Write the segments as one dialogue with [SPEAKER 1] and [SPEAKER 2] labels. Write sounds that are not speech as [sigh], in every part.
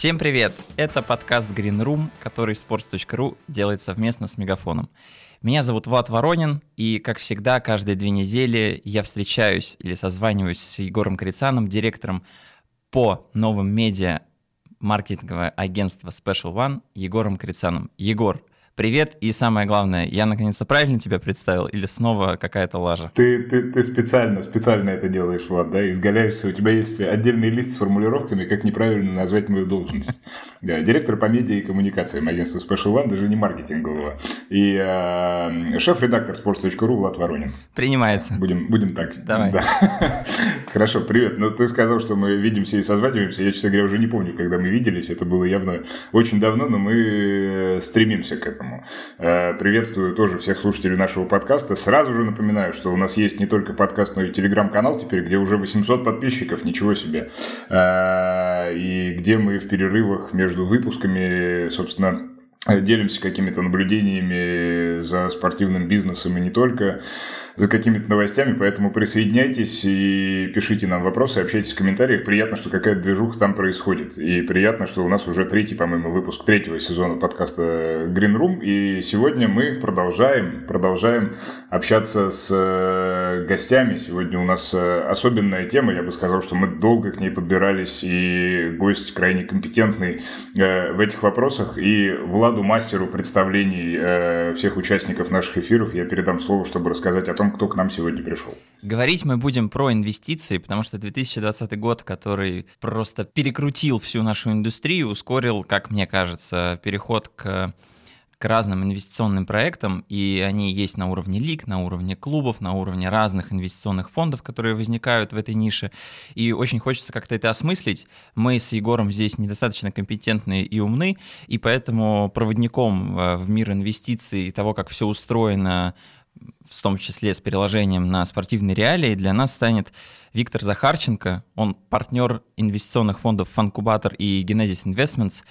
[SPEAKER 1] Всем привет! Это подкаст Green Room, который sports.ru делает совместно с Мегафоном. Меня зовут Влад Воронин, и, как всегда, каждые две недели я встречаюсь или созваниваюсь с Егором Крицаном, директором по новым медиа маркетинговое агентство Special One Егором Крицаном. Егор, Привет, и самое главное, я наконец-то правильно тебя представил или снова какая-то лажа?
[SPEAKER 2] Ты, ты, ты специально, специально это делаешь, Влад, да, изгаляешься, у тебя есть отдельный лист с формулировками, как неправильно назвать мою должность. [laughs] Да, директор по медиа и коммуникациям агентства Special One, даже не маркетингового. И э, шеф-редактор sports.ru Влад Воронин.
[SPEAKER 1] Принимается.
[SPEAKER 2] Будем, будем так.
[SPEAKER 1] Давай.
[SPEAKER 2] Да. [laughs] Хорошо, привет. Ну, ты сказал, что мы видимся и созваниваемся. Я, честно говоря, уже не помню, когда мы виделись. Это было явно очень давно, но мы стремимся к этому этому. Э, приветствую тоже всех слушателей нашего подкаста. Сразу же напоминаю, что у нас есть не только подкаст, но и телеграм-канал теперь, где уже 800 подписчиков, ничего себе. Э, и где мы в перерывах между выпусками, собственно, делимся какими-то наблюдениями за спортивным бизнесом и не только за какими-то новостями, поэтому присоединяйтесь и пишите нам вопросы, общайтесь в комментариях. Приятно, что какая-то движуха там происходит. И приятно, что у нас уже третий, по-моему, выпуск третьего сезона подкаста Green Room. И сегодня мы продолжаем, продолжаем общаться с э, гостями. Сегодня у нас э, особенная тема. Я бы сказал, что мы долго к ней подбирались, и гость крайне компетентный э, в этих вопросах. И Владу Мастеру представлений всех участников наших эфиров я передам слово, чтобы рассказать о том, кто к нам сегодня пришел.
[SPEAKER 1] Говорить мы будем про инвестиции, потому что 2020 год, который просто перекрутил всю нашу индустрию, ускорил, как мне кажется, переход к к разным инвестиционным проектам, и они есть на уровне лиг, на уровне клубов, на уровне разных инвестиционных фондов, которые возникают в этой нише. И очень хочется как-то это осмыслить. Мы с Егором здесь недостаточно компетентны и умны, и поэтому проводником э, в мир инвестиций и того, как все устроено в том числе с переложением на спортивные реалии, для нас станет Виктор Захарченко. Он партнер инвестиционных фондов Фанкубатор и Genesis Investments.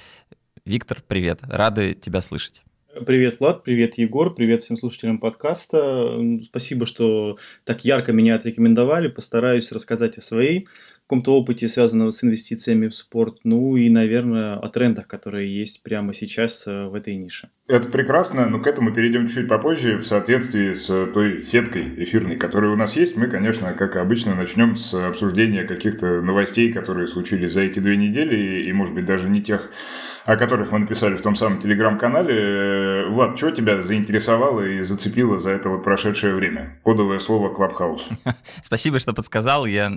[SPEAKER 1] Виктор, привет, рады тебя слышать.
[SPEAKER 3] Привет, Влад, привет, Егор, привет всем слушателям подкаста. Спасибо, что так ярко меня отрекомендовали. Постараюсь рассказать о своей каком-то опыте, связанного с инвестициями в спорт, ну и, наверное, о трендах, которые есть прямо сейчас э, в этой нише.
[SPEAKER 2] Это прекрасно, но к этому перейдем чуть попозже в соответствии с той сеткой эфирной, которая у нас есть. Мы, конечно, как обычно, начнем с обсуждения каких-то новостей, которые случились за эти две недели, и, может быть, даже не тех, о которых мы написали в том самом телеграм-канале. Влад, что тебя заинтересовало и зацепило за это вот прошедшее время? Кодовое слово «Клабхаус». [laughs]
[SPEAKER 1] Спасибо, что подсказал. Я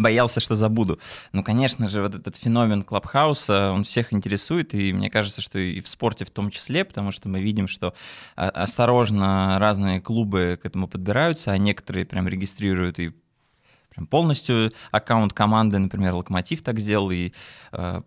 [SPEAKER 1] боялся, что забуду. Ну, конечно же, вот этот феномен Клабхауса, он всех интересует, и мне кажется, что и в спорте в том числе, потому что мы видим, что а, осторожно разные клубы к этому подбираются, а некоторые прям регистрируют и прям полностью аккаунт команды, например, Локомотив так сделал, и э,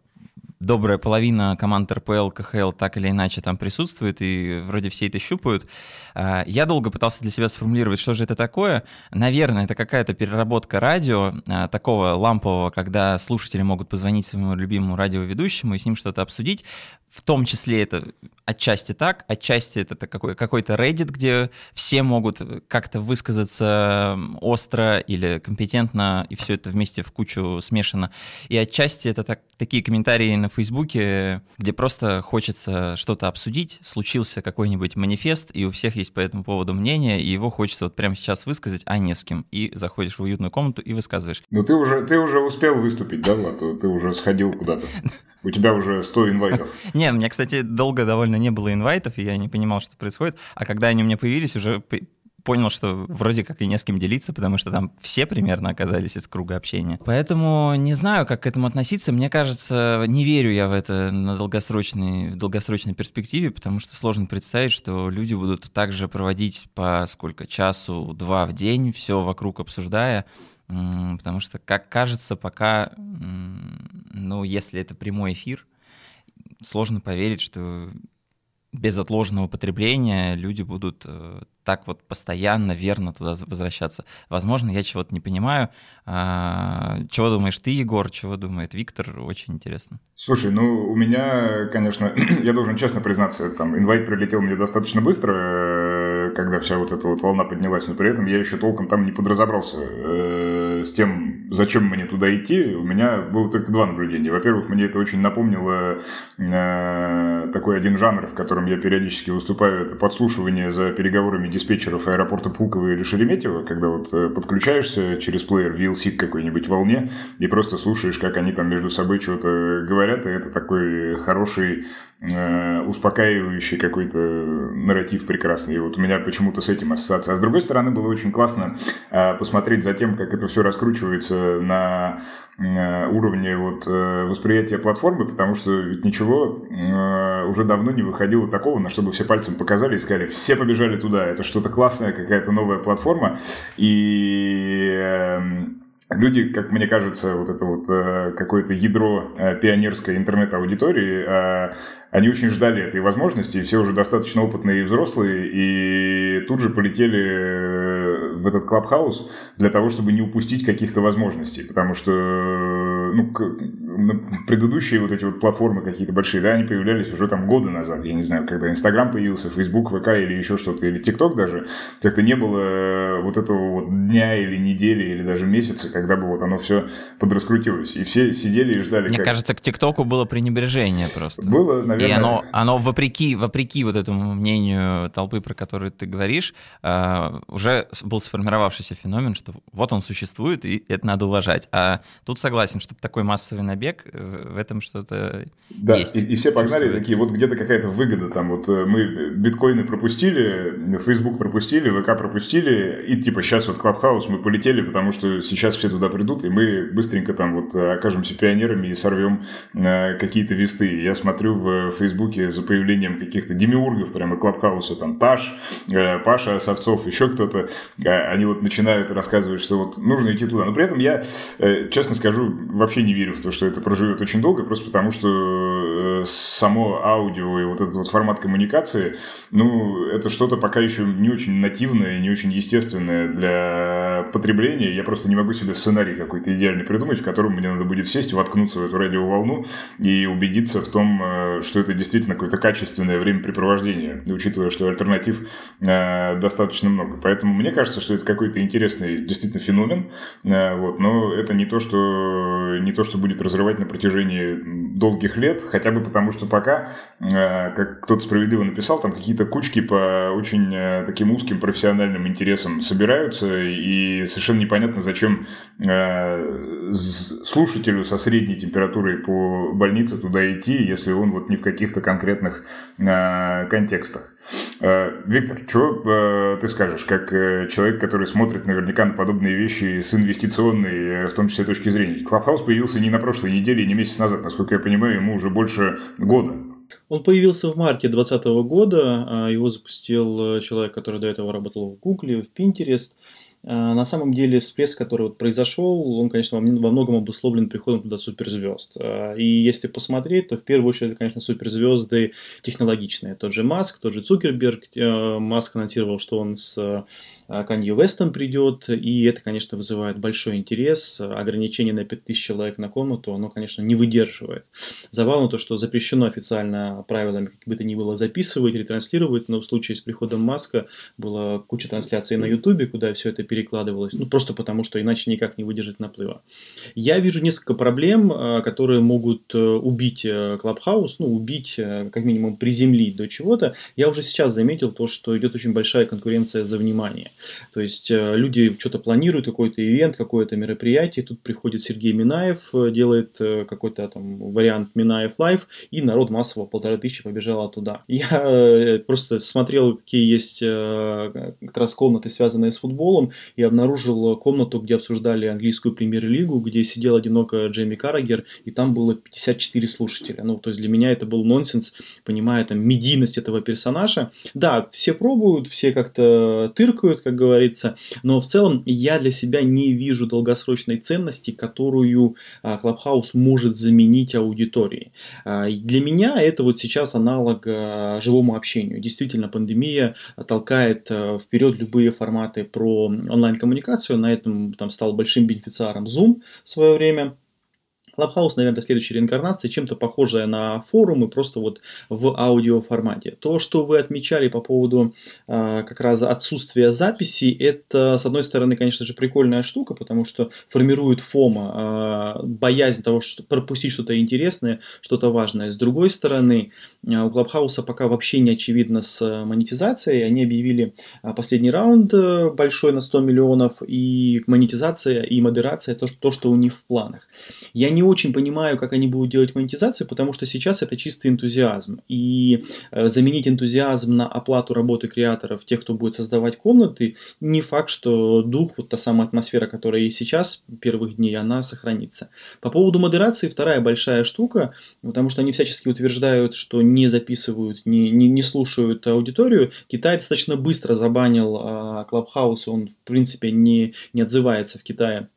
[SPEAKER 1] добрая половина команд РПЛ, КХЛ так или иначе там присутствует, и вроде все это щупают. А, я долго пытался для себя сформулировать, что же это такое. Наверное, это какая-то переработка радио, а, такого лампового, когда слушатели могут позвонить своему любимому радиоведущему и с ним что-то обсудить. В том числе это отчасти так, отчасти это какой- какой-то Reddit, где все могут как-то высказаться остро или компетентно, и все это вместе в кучу смешано. И отчасти это так, такие комментарии на Фейсбуке, где просто хочется что-то обсудить, случился какой-нибудь манифест, и у всех по этому поводу мнение, и его хочется вот прямо сейчас высказать, а не с кем. И заходишь в уютную комнату и высказываешь.
[SPEAKER 2] Ну ты уже, ты уже успел выступить, да, Влад? Ты уже сходил куда-то. У тебя уже 100 инвайтов. [laughs]
[SPEAKER 1] Не, у меня, кстати, долго довольно не было инвайтов, и я не понимал, что происходит. А когда они у меня появились, уже понял, что вроде как и не с кем делиться, потому что там все примерно оказались из круга общения. Поэтому не знаю, как к этому относиться. Мне кажется, не верю я в это на долгосрочной, в долгосрочной перспективе, потому что сложно представить, что люди будут также проводить по сколько, часу, два в день, все вокруг обсуждая. Потому что, как кажется, пока, ну, если это прямой эфир, сложно поверить, что без отложенного потребления люди будут э, так вот постоянно, верно туда возвращаться. Возможно, я чего-то не понимаю. А, чего думаешь ты, Егор? Чего думает Виктор? Очень интересно.
[SPEAKER 2] Слушай, ну, у меня, конечно, [clears throat] я должен честно признаться, там, инвайт прилетел мне достаточно быстро, э, когда вся вот эта вот волна поднялась, но при этом я еще толком там не подразобрался э, с тем, зачем мне туда идти, у меня было только два наблюдения. Во-первых, мне это очень напомнило э, такой один жанр, в котором я периодически выступаю, это подслушивание за переговорами диспетчеров аэропорта Пулково или Шереметьево, когда вот э, подключаешься через плеер VLC к какой-нибудь волне и просто слушаешь, как они там между собой что-то говорят, и это такой хороший успокаивающий какой-то нарратив прекрасный. И вот у меня почему-то с этим ассоциация. А с другой стороны, было очень классно э, посмотреть за тем, как это все раскручивается на э, уровне вот восприятия платформы, потому что ведь ничего уже давно не выходило такого, на чтобы все пальцем показали и сказали, все побежали туда, это что-то классное, какая-то новая платформа, и эм, люди, как мне кажется, вот это вот э, какое-то ядро э, пионерской интернет-аудитории, э, они очень ждали этой возможности, все уже достаточно опытные и взрослые, и тут же полетели в этот клабхаус для того, чтобы не упустить каких-то возможностей, потому что ну, предыдущие вот эти вот платформы какие-то большие, да, они появлялись уже там годы назад, я не знаю, когда Инстаграм появился, Фейсбук, ВК или еще что-то, или ТикТок даже, как-то не было э, вот этого вот дня или недели или даже месяца, когда бы вот оно все подраскрутилось, и все сидели и ждали.
[SPEAKER 1] Мне как... кажется, к ТикТоку было пренебрежение просто.
[SPEAKER 2] Было, наверное.
[SPEAKER 1] И оно, оно вопреки, вопреки вот этому мнению толпы, про которую ты говоришь, э, уже был сформировавшийся феномен, что вот он существует, и это надо уважать. А тут согласен, чтобы такой массовый набег, э, в этом что-то
[SPEAKER 2] да,
[SPEAKER 1] есть.
[SPEAKER 2] И, и все погнали такие, вот где-то какая-то выгода, там вот э, мы биткоины пропустили, Facebook пропустили, ВК пропустили, и типа сейчас вот Клабхаус мы полетели, потому что сейчас все туда придут, и мы быстренько там вот окажемся пионерами и сорвем какие-то весты. Я смотрю в Фейсбуке за появлением каких-то демиургов прямо Клабхауса, там Таш, э, Паша Совцов, еще кто-то, они вот начинают рассказывать, что вот нужно идти туда. Но при этом я, э, честно скажу, вообще не верю в то, что это проживет очень долго, просто потому что э, само аудио и вот этот вот формат коммуникации, ну, это что-то пока еще не очень нативное, не очень естественное для потребления. Я просто не могу себе сценарий какой-то идеальный придумать, в котором мне надо будет сесть, воткнуться в эту радиоволну и убедиться в том, что это действительно какое-то качественное времяпрепровождение, учитывая, что альтернатив э, достаточно много. Поэтому мне кажется, что это какой-то интересный действительно феномен, э, вот, но это не то, что, не то, что будет разрывать на протяжении долгих лет, хотя бы потому, что пока, э, как кто-то справедливо написал, там какие-то кучки по очень э, таким узким профессиональным интересам собираются, и совершенно непонятно, зачем э, слушателю со средней температурой по больнице туда идти, если он вот не в каких-то конкретных контекстах. Э, Виктор, что э, ты скажешь, как э, человек, который смотрит наверняка на подобные вещи с инвестиционной, в том числе точки зрения? Клабхаус появился не на прошлой неделе, не месяц назад, насколько я понимаю, ему уже больше года.
[SPEAKER 3] Он появился в марте 2020 года, а его запустил человек, который до этого работал в Гугле, в Pinterest. А, на самом деле всплеск, который вот произошел, он, конечно, во многом обусловлен приходом туда суперзвезд. А, и если посмотреть, то в первую очередь, конечно, суперзвезды технологичные. Тот же Маск, тот же Цукерберг. Э, Маск анонсировал, что он с Канье Вестом придет, и это, конечно, вызывает большой интерес. Ограничение на 5000 человек на комнату, оно, конечно, не выдерживает. Забавно то, что запрещено официально правилами, как бы то ни было, записывать, ретранслировать, но в случае с приходом Маска была куча трансляций на Ютубе, куда все это перекладывалось, ну, просто потому, что иначе никак не выдержать наплыва. Я вижу несколько проблем, э, которые могут э, убить Clubhouse, ну, убить, э, как минимум, приземлить до чего-то. Я уже сейчас заметил то, что идет очень большая конкуренция за внимание. То есть э, люди что-то планируют, какой-то event, какое-то мероприятие, тут приходит Сергей Минаев, э, делает э, какой-то там вариант Минаев Live, и народ массово, полторы тысячи побежал туда. [laughs] Я просто смотрел, какие есть как раз комнаты, связанные с футболом, и обнаружил комнату, где обсуждали английскую премьер-лигу, где сидел одиноко Джейми Каррагер, и там было 54 слушателя. Ну, то есть для меня это был нонсенс, понимая там медийность этого персонажа. Да, все пробуют, все как-то тыркают, как говорится. Но в целом я для себя не вижу долгосрочной ценности, которую Clubhouse может заменить аудитории. А, для меня это вот сейчас аналог а, живому общению. Действительно, пандемия толкает а, вперед любые форматы про онлайн-коммуникацию. На этом там стал большим бенефициаром Zoom в свое время. Clubhouse, наверное, следующая реинкарнация, чем-то похожая на форумы, просто вот в аудиоформате. То, что вы отмечали по поводу э, как раз отсутствия записи, это, с одной стороны, конечно же, прикольная штука, потому что формирует фома, э, боязнь того, что пропустить что-то интересное, что-то важное. С другой стороны, э, у Clubhouse пока вообще не очевидно с монетизацией. Они объявили последний раунд большой на 100 миллионов, и монетизация и модерация то что у них в планах. Я не очень понимаю, как они будут делать монетизацию, потому что сейчас это чистый энтузиазм. И э, заменить энтузиазм на оплату работы креаторов, тех, кто будет создавать комнаты, не факт, что дух, вот та самая атмосфера, которая есть сейчас, первых дней, она сохранится. По поводу модерации, вторая большая штука, потому что они всячески утверждают, что не записывают, не, не, не слушают аудиторию. Китай достаточно быстро забанил а, Clubhouse, он, в принципе, не, не отзывается в Китае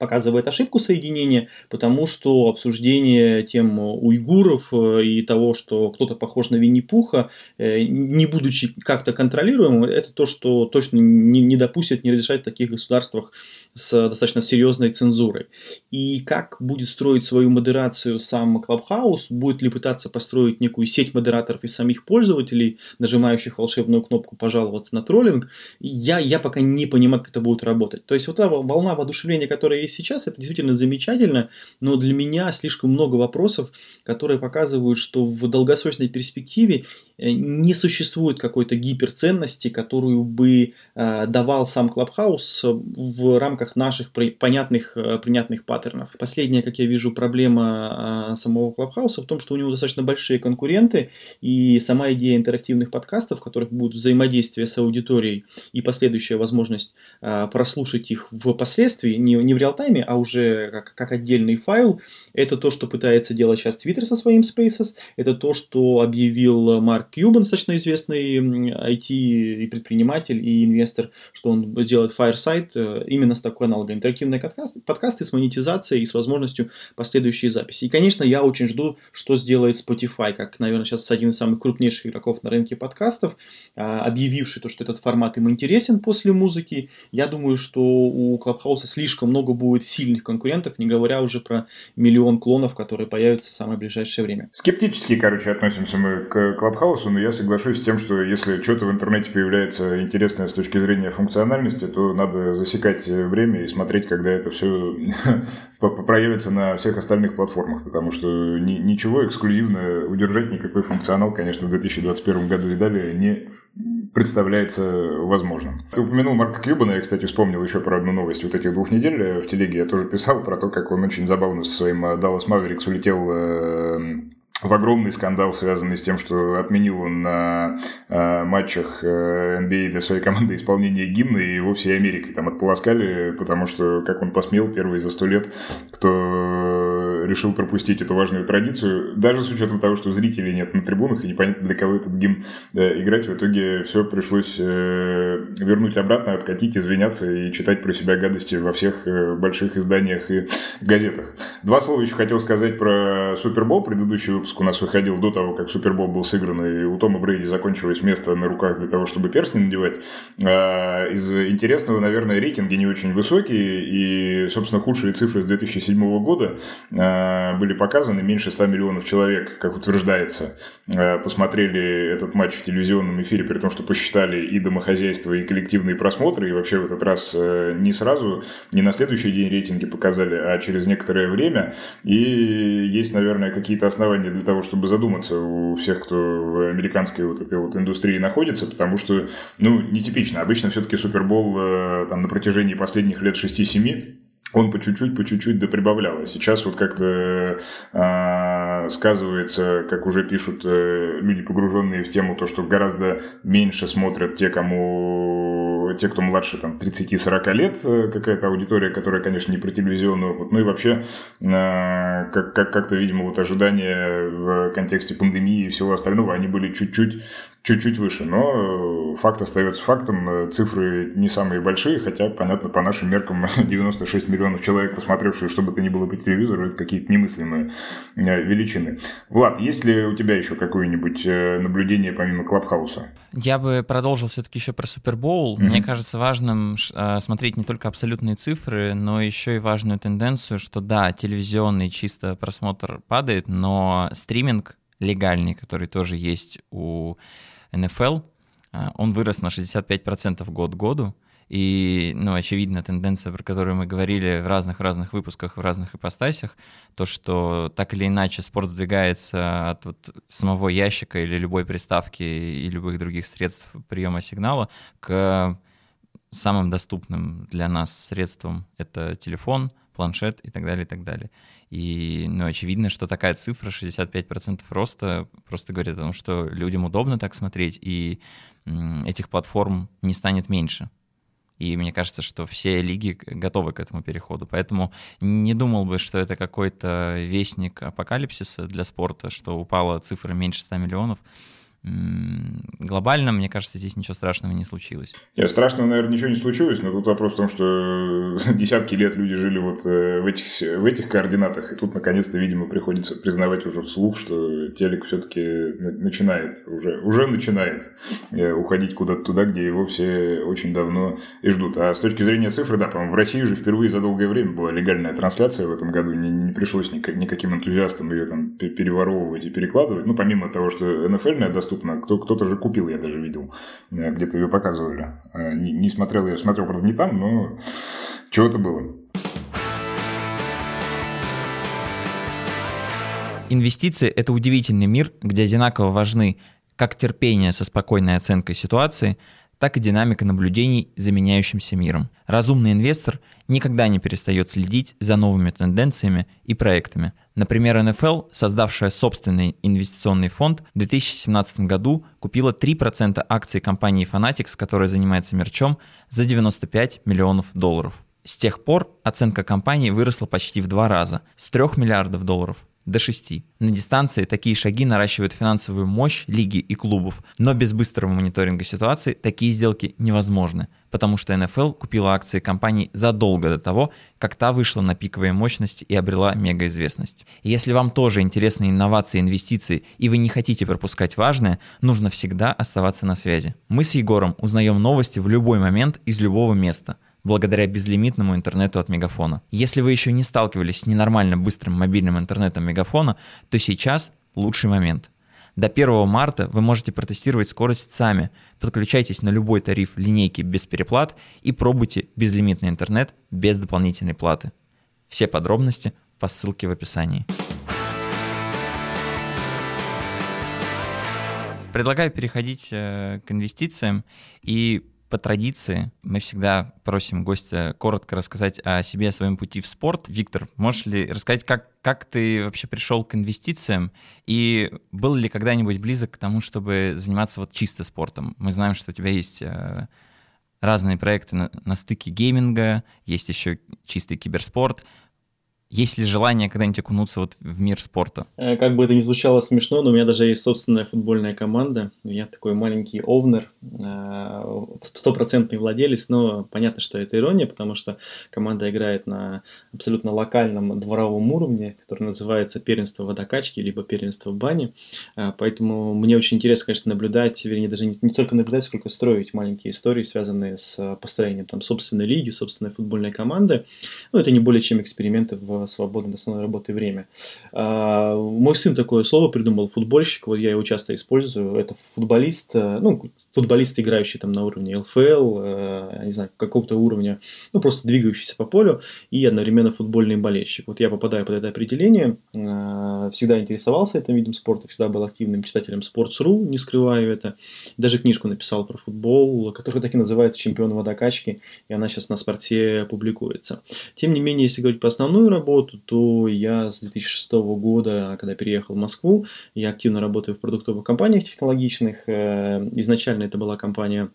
[SPEAKER 3] показывает ошибку соединения, потому что обсуждение тем уйгуров э, и того, что кто-то похож на Винни-Пуха, э, не будучи как-то контролируемым, это то, что точно не, не допустит, не разрешать в таких государствах с достаточно серьезной цензурой. И как будет строить свою модерацию сам Clubhouse, будет ли пытаться построить некую сеть модераторов из самих пользователей, нажимающих волшебную кнопку «пожаловаться на троллинг», я, я пока не понимаю, как это будет работать. То есть вот эта волна воодушевления, которая есть сейчас, это действительно замечательно, но для меня слишком много вопросов, которые показывают, что в долгосрочной перспективе не существует какой-то гиперценности, которую бы э, давал сам Clubhouse в рамках наших понятных, э, принятных паттернов. Последняя, как я вижу, проблема самого Clubhouse в том, что у него достаточно большие конкуренты, и сама идея интерактивных подкастов, в которых будет взаимодействие с аудиторией и последующая возможность прослушать их впоследствии, не, в реал-тайме, а уже как отдельный файл, это то, что пытается делать сейчас Twitter со своим Spaces, это то, что объявил Марк Кьюбан, достаточно известный IT и предприниматель, и инвестор, что он сделает Fireside э, именно с такой аналогом. Интерактивные подкасты, подкасты с монетизацией и с возможностью последующей записи. И, конечно, я очень жду, что сделает Spotify, как, наверное, сейчас один из самых крупнейших игроков на рынке подкастов, а, объявивший то, что этот формат им интересен после музыки. Я думаю, что у Clubhouse слишком много будет сильных конкурентов, не говоря уже про миллион клонов, которые появятся в самое ближайшее время.
[SPEAKER 2] Скептически, короче, относимся мы к Clubhouse вопросу, но я соглашусь с тем, что если что-то в интернете появляется интересное с точки зрения функциональности, то надо засекать время и смотреть, когда это все [laughs] проявится на всех остальных платформах, потому что ничего эксклюзивно удержать никакой функционал, конечно, в 2021 году и далее не представляется возможным. Ты упомянул Марка Кьюбана, я, кстати, вспомнил еще про одну новость вот этих двух недель в телеге. Я тоже писал про то, как он очень забавно со своим Dallas Mavericks улетел э, в огромный скандал, связанный с тем, что отменил он на э, матчах э, NBA а для своей команды исполнение гимна, и его всей Америкой там отполоскали, потому что, как он посмел, первый за сто лет, кто решил пропустить эту важную традицию, даже с учетом того, что зрителей нет на трибунах, и непонятно для кого этот гимн э, играть, в итоге все пришлось э, вернуть обратно, откатить, извиняться и читать про себя гадости во всех э, больших изданиях и газетах. Два слова еще хотел сказать про Супербол, предыдущий выпуск у нас выходил до того, как Супербол был сыгран, и у Тома Брейди закончилось место на руках для того, чтобы перстни надевать. А, из интересного, наверное, рейтинги не очень высокие, и, собственно, худшие цифры с 2007 года а, были показаны. Меньше 100 миллионов человек, как утверждается, а, посмотрели этот матч в телевизионном эфире, при том, что посчитали и домохозяйство, и коллективные просмотры, и вообще в этот раз э, не сразу, не на следующий день рейтинги показали, а через некоторое время. И есть, наверное, какие-то основания для того, чтобы задуматься у всех, кто в американской вот этой вот индустрии находится, потому что, ну, нетипично. Обычно все-таки Супербол э, там на протяжении последних лет 6-7 он по чуть-чуть, по чуть-чуть доприбавлял. А сейчас вот как-то э, сказывается, как уже пишут э, люди, погруженные в тему, то, что гораздо меньше смотрят те, кому те, кто младше там 30-40 лет, э, какая-то аудитория, которая, конечно, не про телевизионный опыт, ну и вообще э, как, как, как-то, видимо, вот ожидания в контексте пандемии и всего остального, они были чуть-чуть чуть-чуть выше. Но факт остается фактом. Цифры не самые большие, хотя, понятно, по нашим меркам [laughs] 96 миллионов человек, посмотревшие, что бы то ни было по телевизору, это какие-то немыслимые величины. Влад, есть ли у тебя еще какое-нибудь наблюдение помимо Клабхауса?
[SPEAKER 1] Я бы продолжил все-таки еще про Супербоул. Mm-hmm. Мне кажется важным смотреть не только абсолютные цифры, но еще и важную тенденцию, что да, телевизионный чисто просмотр падает, но стриминг легальный, который тоже есть у НФЛ, а, он вырос на 65% год к году. И, ну, очевидно, тенденция, про которую мы говорили в разных-разных выпусках, в разных ипостасях, то, что так или иначе спорт сдвигается от вот самого ящика или любой приставки и любых других средств приема сигнала к самым доступным для нас средством. Это телефон, планшет и так далее, и так далее. И, ну, очевидно, что такая цифра, 65% роста, просто говорит о том, что людям удобно так смотреть, и этих платформ не станет меньше. И мне кажется, что все лиги готовы к этому переходу. Поэтому не думал бы, что это какой-то вестник апокалипсиса для спорта, что упала цифра меньше 100 миллионов глобально, мне кажется, здесь ничего страшного не случилось.
[SPEAKER 2] Нет, страшного, наверное, ничего не случилось, но тут вопрос в том, что [laughs] десятки лет люди жили вот э, в этих, в этих координатах, и тут, наконец-то, видимо, приходится признавать уже вслух, что телек все-таки начинает, уже, уже начинает э, уходить куда-то туда, где его все очень давно и ждут. А с точки зрения цифры, да, по-моему, в России же впервые за долгое время была легальная трансляция в этом году, не, не пришлось никаким энтузиастам ее там переворовывать и перекладывать, ну, помимо того, что НФЛ доступна доступна. Кто, кто-то же купил, я даже видел. Э, где-то ее показывали. Э, не, не смотрел я, смотрел, правда, не там, но чего-то было.
[SPEAKER 1] Инвестиции – это удивительный мир, где одинаково важны как терпение со спокойной оценкой ситуации, так и динамика наблюдений за меняющимся миром. Разумный инвестор никогда не перестает следить за новыми тенденциями и проектами. Например, NFL, создавшая собственный инвестиционный фонд, в 2017 году купила 3% акций компании Fanatics, которая занимается мерчом, за 95 миллионов долларов. С тех пор оценка компании выросла почти в два раза, с 3 миллиардов долларов до 6. На дистанции такие шаги наращивают финансовую мощь лиги и клубов, но без быстрого мониторинга ситуации такие сделки невозможны, потому что НФЛ купила акции компании задолго до того, как та вышла на пиковые мощности и обрела мегаизвестность. Если вам тоже интересны инновации инвестиции, и вы не хотите пропускать важное, нужно всегда оставаться на связи. Мы с Егором узнаем новости в любой момент из любого места – благодаря безлимитному интернету от Мегафона. Если вы еще не сталкивались с ненормально быстрым мобильным интернетом Мегафона, то сейчас лучший момент. До 1 марта вы можете протестировать скорость сами. Подключайтесь на любой тариф линейки без переплат и пробуйте безлимитный интернет без дополнительной платы. Все подробности по ссылке в описании. Предлагаю переходить э, к инвестициям и по традиции мы всегда просим гостя коротко рассказать о себе, о своем пути в спорт. Виктор, можешь ли рассказать, как, как ты вообще пришел к инвестициям и был ли когда-нибудь близок к тому, чтобы заниматься вот чисто спортом? Мы знаем, что у тебя есть э, разные проекты на, на стыке гейминга, есть еще чистый киберспорт. Есть ли желание когда-нибудь окунуться вот в мир спорта?
[SPEAKER 3] Э, как бы это ни звучало смешно, но у меня даже есть собственная футбольная команда. Я такой маленький овнер, э, стопроцентный владелец, но понятно, что это ирония, потому что команда играет на абсолютно локальном дворовом уровне, который называется первенство водокачки, либо первенство бани. Э, поэтому мне очень интересно, конечно, наблюдать, вернее, даже не, не только наблюдать, сколько строить маленькие истории, связанные с построением там собственной лиги, собственной футбольной команды. Ну, это не более чем эксперименты в свободное от основной работы время. А, мой сын такое слово придумал, футбольщик, вот я его часто использую, это футболист, э, ну, футболист, играющий там на уровне ЛФЛ, э, не знаю, какого-то уровня, ну, просто двигающийся по полю, и одновременно футбольный болельщик. Вот я попадаю под это определение, э, всегда интересовался этим видом спорта, всегда был активным читателем Sports.ru, не скрываю это, даже книжку написал про футбол, которая так и называется «Чемпион водокачки», и она сейчас на спорте публикуется. Тем не менее, если говорить по основную работу, то я с 2006 года, когда переехал в Москву, я активно работаю в продуктовых компаниях технологичных, э, изначально изначально это была компания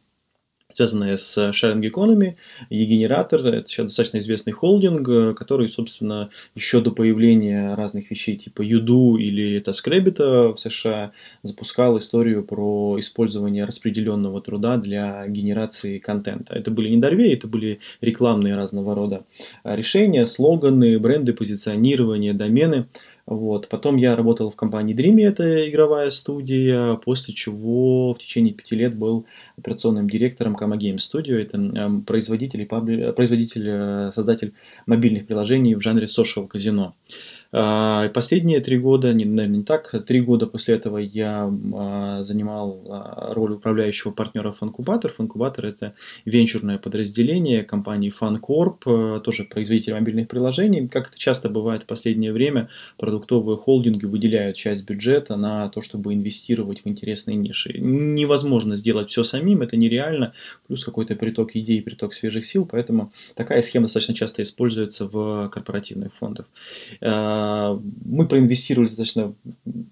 [SPEAKER 3] связанная с sharing economy, e-генератор, это сейчас достаточно известный холдинг, э, который, собственно, еще до появления разных вещей типа Юду или TaskRabbit в США запускал историю про использование распределенного труда для генерации контента. Это были не дорвей, это были рекламные разного рода решения, слоганы, бренды, позиционирование, домены – вот. Потом я работал в компании Dreamy, это игровая студия, после чего в течение пяти лет был операционным директором Kama Game Studio. Это эм, производитель, и пабли... производитель, э, создатель мобильных приложений в жанре social казино. А, последние три года, не, наверное, не так, три года после этого я а, занимал а, роль управляющего партнера Фанкубатор. Фанкубатор – это венчурное подразделение компании FunCorp, тоже производитель мобильных приложений. Как это часто бывает в последнее время, продуктовые холдинги выделяют часть бюджета на то, чтобы инвестировать в интересные ниши. Невозможно сделать все самим, это нереально, плюс какой-то приток идей, приток свежих сил, поэтому такая схема достаточно часто используется в корпоративных фондах. Мы проинвестировали достаточно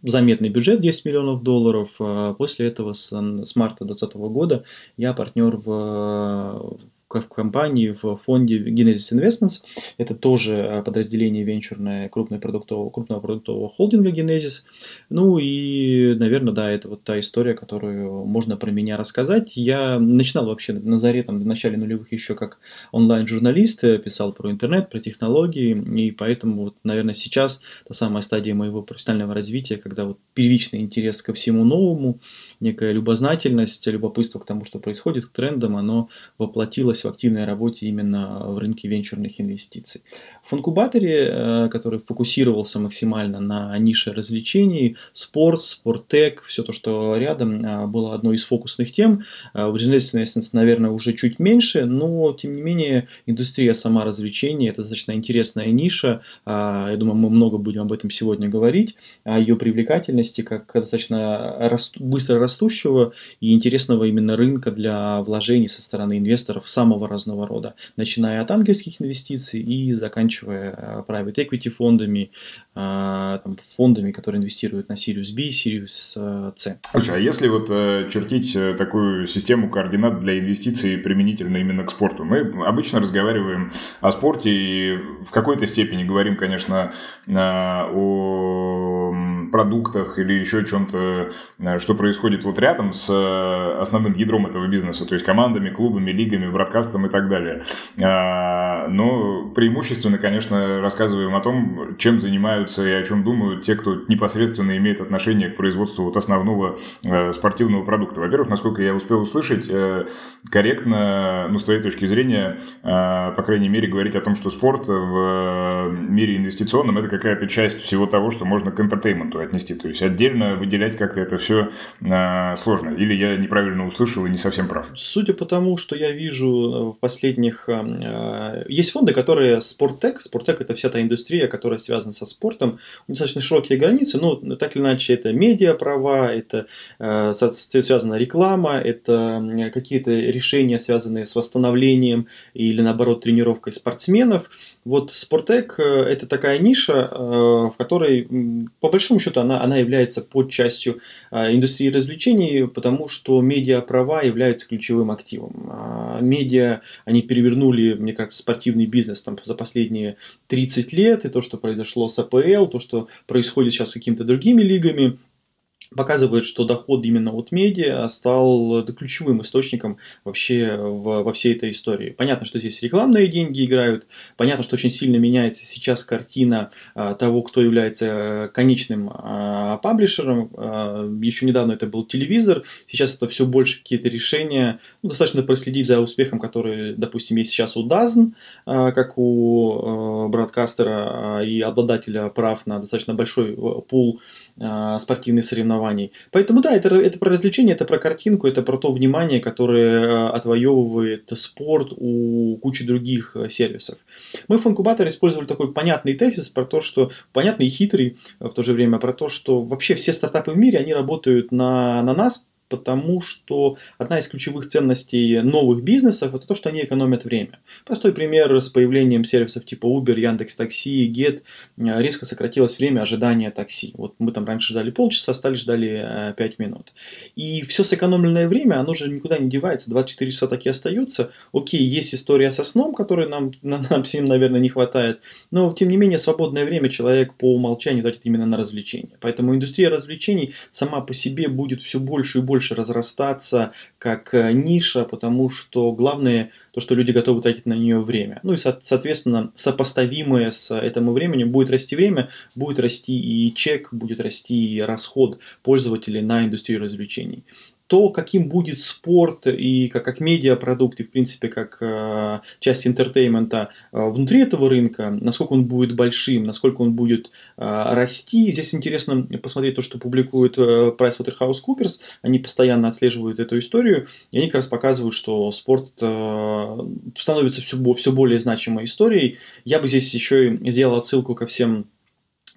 [SPEAKER 3] заметный бюджет 10 миллионов долларов. А после этого с, с марта 2020 года я партнер в в компании, в фонде Genesis Investments. Это тоже э, подразделение венчурное крупного продуктового, крупного продуктового холдинга Genesis. Ну и, наверное, да, это вот та история, которую можно про меня рассказать. Я начинал вообще на заре, там, в начале нулевых еще как онлайн-журналист, э, писал про интернет, про технологии, и поэтому, вот, наверное, сейчас та самая стадия моего профессионального развития, когда вот первичный интерес ко всему новому, некая любознательность, любопытство к тому, что происходит, к трендам, оно воплотилось в активной работе именно в рынке венчурных инвестиций. В инкубаторе, э, который фокусировался максимально на нише развлечений, спорт, спорттек, все то, что рядом, э, было одной из фокусных тем. Э, в Renaissance, наверное, уже чуть меньше, но, тем не менее, индустрия сама развлечений – это достаточно интересная ниша. Я думаю, мы много будем об этом сегодня говорить, о ее привлекательности, как достаточно быстро растущего и интересного именно рынка для вложений со стороны инвесторов самого разного рода, начиная от ангельских инвестиций и заканчивая э, private equity фондами, э, там, фондами, которые инвестируют на Sirius B, Sirius э, C.
[SPEAKER 2] Слушай, а если вот чертить такую систему координат для инвестиций применительно именно к спорту? Мы обычно разговариваем о спорте и в какой-то степени говорим, конечно, о продуктах или еще чем-то, что происходит вот рядом с основным ядром этого бизнеса, то есть командами, клубами, лигами, бродкастом и так далее. А, но преимущественно, конечно, рассказываем о том, чем занимаются и о чем думают те, кто непосредственно имеет отношение к производству вот основного э, спортивного продукта. Во-первых, насколько я успел услышать, э, корректно, ну, с твоей точки зрения, э, по крайней мере, говорить о том, что спорт в мире инвестиционном это какая-то часть всего того, что можно к интертейменту отнести. То есть отдельно выделять как-то это все сложно. Или я неправильно услышал и не совсем прав.
[SPEAKER 3] Судя по тому, что я вижу в последних... Есть фонды, которые спорттек, спорттек это вся та индустрия, которая связана со спортом, достаточно широкие границы, но так или иначе это медиа права, это э, связана реклама, это какие-то решения, связанные с восстановлением или наоборот тренировкой спортсменов. Вот Спортек э, – это такая ниша, э, в которой, по большому счету, она, она является под частью э, индустрии развлечений, потому что медиа-права являются ключевым активом. А медиа, они перевернули, мне кажется, спортивный бизнес там, за последние 30 лет, и то, что произошло с АПЛ, то, что происходит сейчас с какими-то другими лигами – показывает, что доход именно от медиа стал ключевым источником вообще в, во всей этой истории. Понятно, что здесь рекламные деньги играют, понятно, что очень сильно меняется сейчас картина а, того, кто является э, конечным а, паблишером. А, еще недавно это был телевизор, сейчас это все больше какие-то решения. Ну, достаточно проследить за успехом, который, допустим, есть сейчас у DAZN, а, как у а, бродкастера а, и обладателя прав на достаточно большой э, пул спортивных соревнований. Поэтому да, это, это про развлечение, это про картинку, это про то внимание, которое а, отвоевывает спорт у кучи других а, сервисов. Мы в инкубаторе использовали такой понятный тезис про то, что понятный и хитрый в то же время, про то, что вообще все стартапы в мире, они работают на, на нас, потому что одна из ключевых ценностей новых бизнесов – это то, что они экономят время. Простой пример с появлением сервисов типа Uber, Яндекс Такси, Get резко сократилось время ожидания такси. Вот мы там раньше ждали полчаса, стали ждали 5 минут. И все сэкономленное время, оно же никуда не девается, 24 часа так и остаются. Окей, есть история со сном, которой нам, [laughs] нам всем, наверное, не хватает, но тем не менее свободное время человек по умолчанию тратит именно на развлечения. Поэтому индустрия развлечений сама по себе будет все больше и больше разрастаться как э, ниша, потому что главное то, что люди готовы тратить на нее время. Ну и, соответственно, сопоставимое с этим временем будет расти время, будет расти и чек, будет расти и расход пользователей на индустрию развлечений то, каким будет спорт и как, как медиапродукт, и в принципе как э, часть entertainment а э, внутри этого рынка, насколько он будет большим, насколько он будет э, расти. Здесь интересно посмотреть то, что публикует э, PricewaterhouseCoopers. Они постоянно отслеживают эту историю, и они как раз показывают, что спорт э, становится все, все более значимой историей. Я бы здесь еще и сделал отсылку ко всем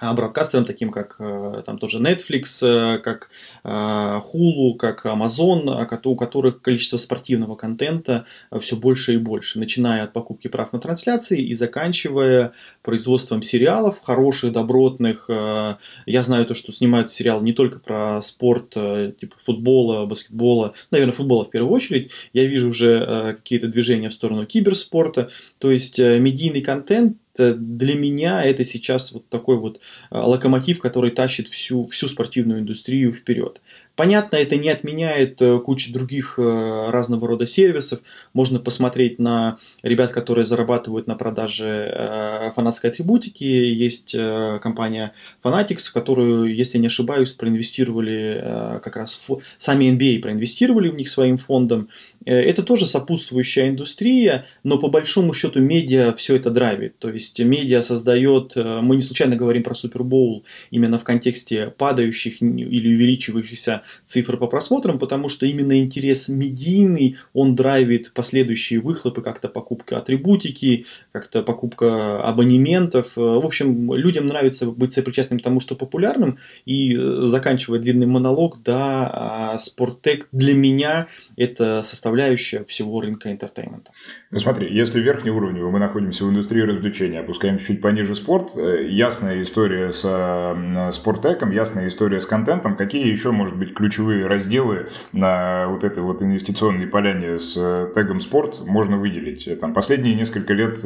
[SPEAKER 3] бродкастерам, таким как э, там тоже Netflix, э, как э, Hulu, как Amazon, у которых количество спортивного контента все больше и больше, начиная от покупки прав на трансляции и заканчивая производством сериалов хороших, добротных. Я знаю то, что снимают сериал не только про спорт, типа футбола, баскетбола, наверное, футбола в первую очередь. Я вижу уже какие-то движения в сторону киберспорта. То есть медийный контент для меня это сейчас вот такой вот а, локомотив, который тащит всю, всю спортивную индустрию вперед. Понятно, это не отменяет э, кучу других э, разного рода сервисов. Можно посмотреть на ребят, которые зарабатывают на продаже э, фанатской атрибутики. Есть компания Fanatics, в которую, если не ошибаюсь, проинвестировали как раз сами NBA проинвестировали в них своим фондом. Это тоже сопутствующая индустрия, но по большому счету медиа все это драйвит. То есть медиа создает, мы не случайно говорим про Супербоул именно в контексте падающих или увеличивающихся цифры по просмотрам, потому что именно интерес медийный, он драйвит последующие выхлопы, как-то покупка атрибутики, как-то покупка абонементов. В общем, людям нравится быть сопричастным к тому, что популярным, и э, заканчивая длинный монолог, да, а спорттек для меня это составляющая всего рынка entertainment а.
[SPEAKER 2] Ну смотри, если верхний уровень, мы находимся в индустрии развлечений, опускаемся чуть пониже спорт, э, ясная история с э, sport tech ом, ясная история с контентом, какие еще, может быть, ключевые разделы на вот этой вот инвестиционной поляне с э, тегом спорт можно выделить? Там последние несколько лет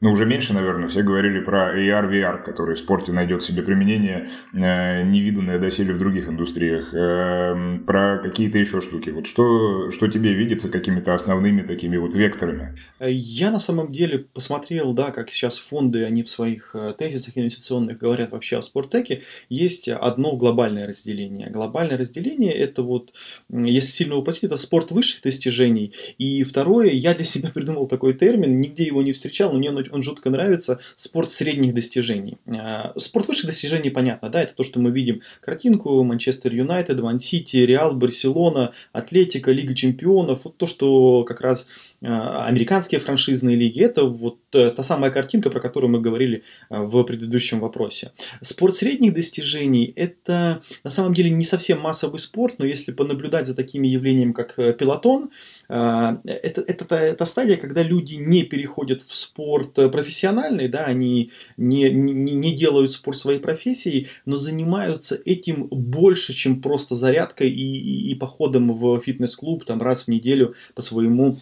[SPEAKER 2] ну, уже меньше, наверное, все говорили про AR, VR, который в спорте найдет себе применение, э, невиданное доселе в других индустриях, э, про какие-то еще штуки. Вот что, что тебе видится какими-то основными такими вот векторами?
[SPEAKER 3] Я на самом деле посмотрел, да, как сейчас фонды, они в своих э, тезисах инвестиционных говорят вообще о спорттеке. Есть одно глобальное разделение. Глобальное разделение – это вот, если сильно упростить, это спорт высших достижений. И второе, я для [laughs] себя придумал такой термин, нигде его не встречал, но мне он он жутко нравится, спорт средних достижений. А, спорт высших достижений, понятно, да, это то, что мы видим картинку Манчестер Юнайтед, Ван Сити, Реал, Барселона, Атлетика, Лига Чемпионов, вот то, что как раз а, американские франшизные лиги, это вот э, та самая картинка, про которую мы говорили а, в предыдущем вопросе. Спорт средних достижений – это на самом деле не совсем массовый спорт, но если понаблюдать за такими явлениями, как э, пилотон, это, это, это стадия, когда люди не переходят в спорт профессиональный, да, они не, не, не делают спорт своей профессией, но занимаются этим больше, чем просто зарядкой и, и, и походом в фитнес-клуб там раз в неделю по своему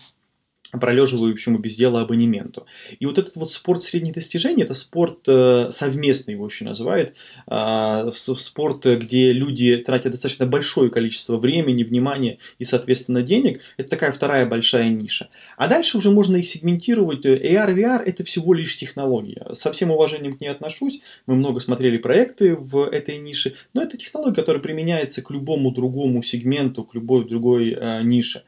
[SPEAKER 3] пролеживающему без дела абонементу. И вот этот вот спорт средних достижений, это спорт э, совместный, его еще называют, э, спорт, где люди тратят достаточно большое количество времени, внимания и, соответственно, денег, это такая вторая большая ниша. А дальше уже можно их сегментировать. AR, VR это всего лишь технология. Со всем уважением к ней отношусь, мы много смотрели проекты в этой нише, но это технология, которая применяется к любому другому сегменту, к любой другой э, нише.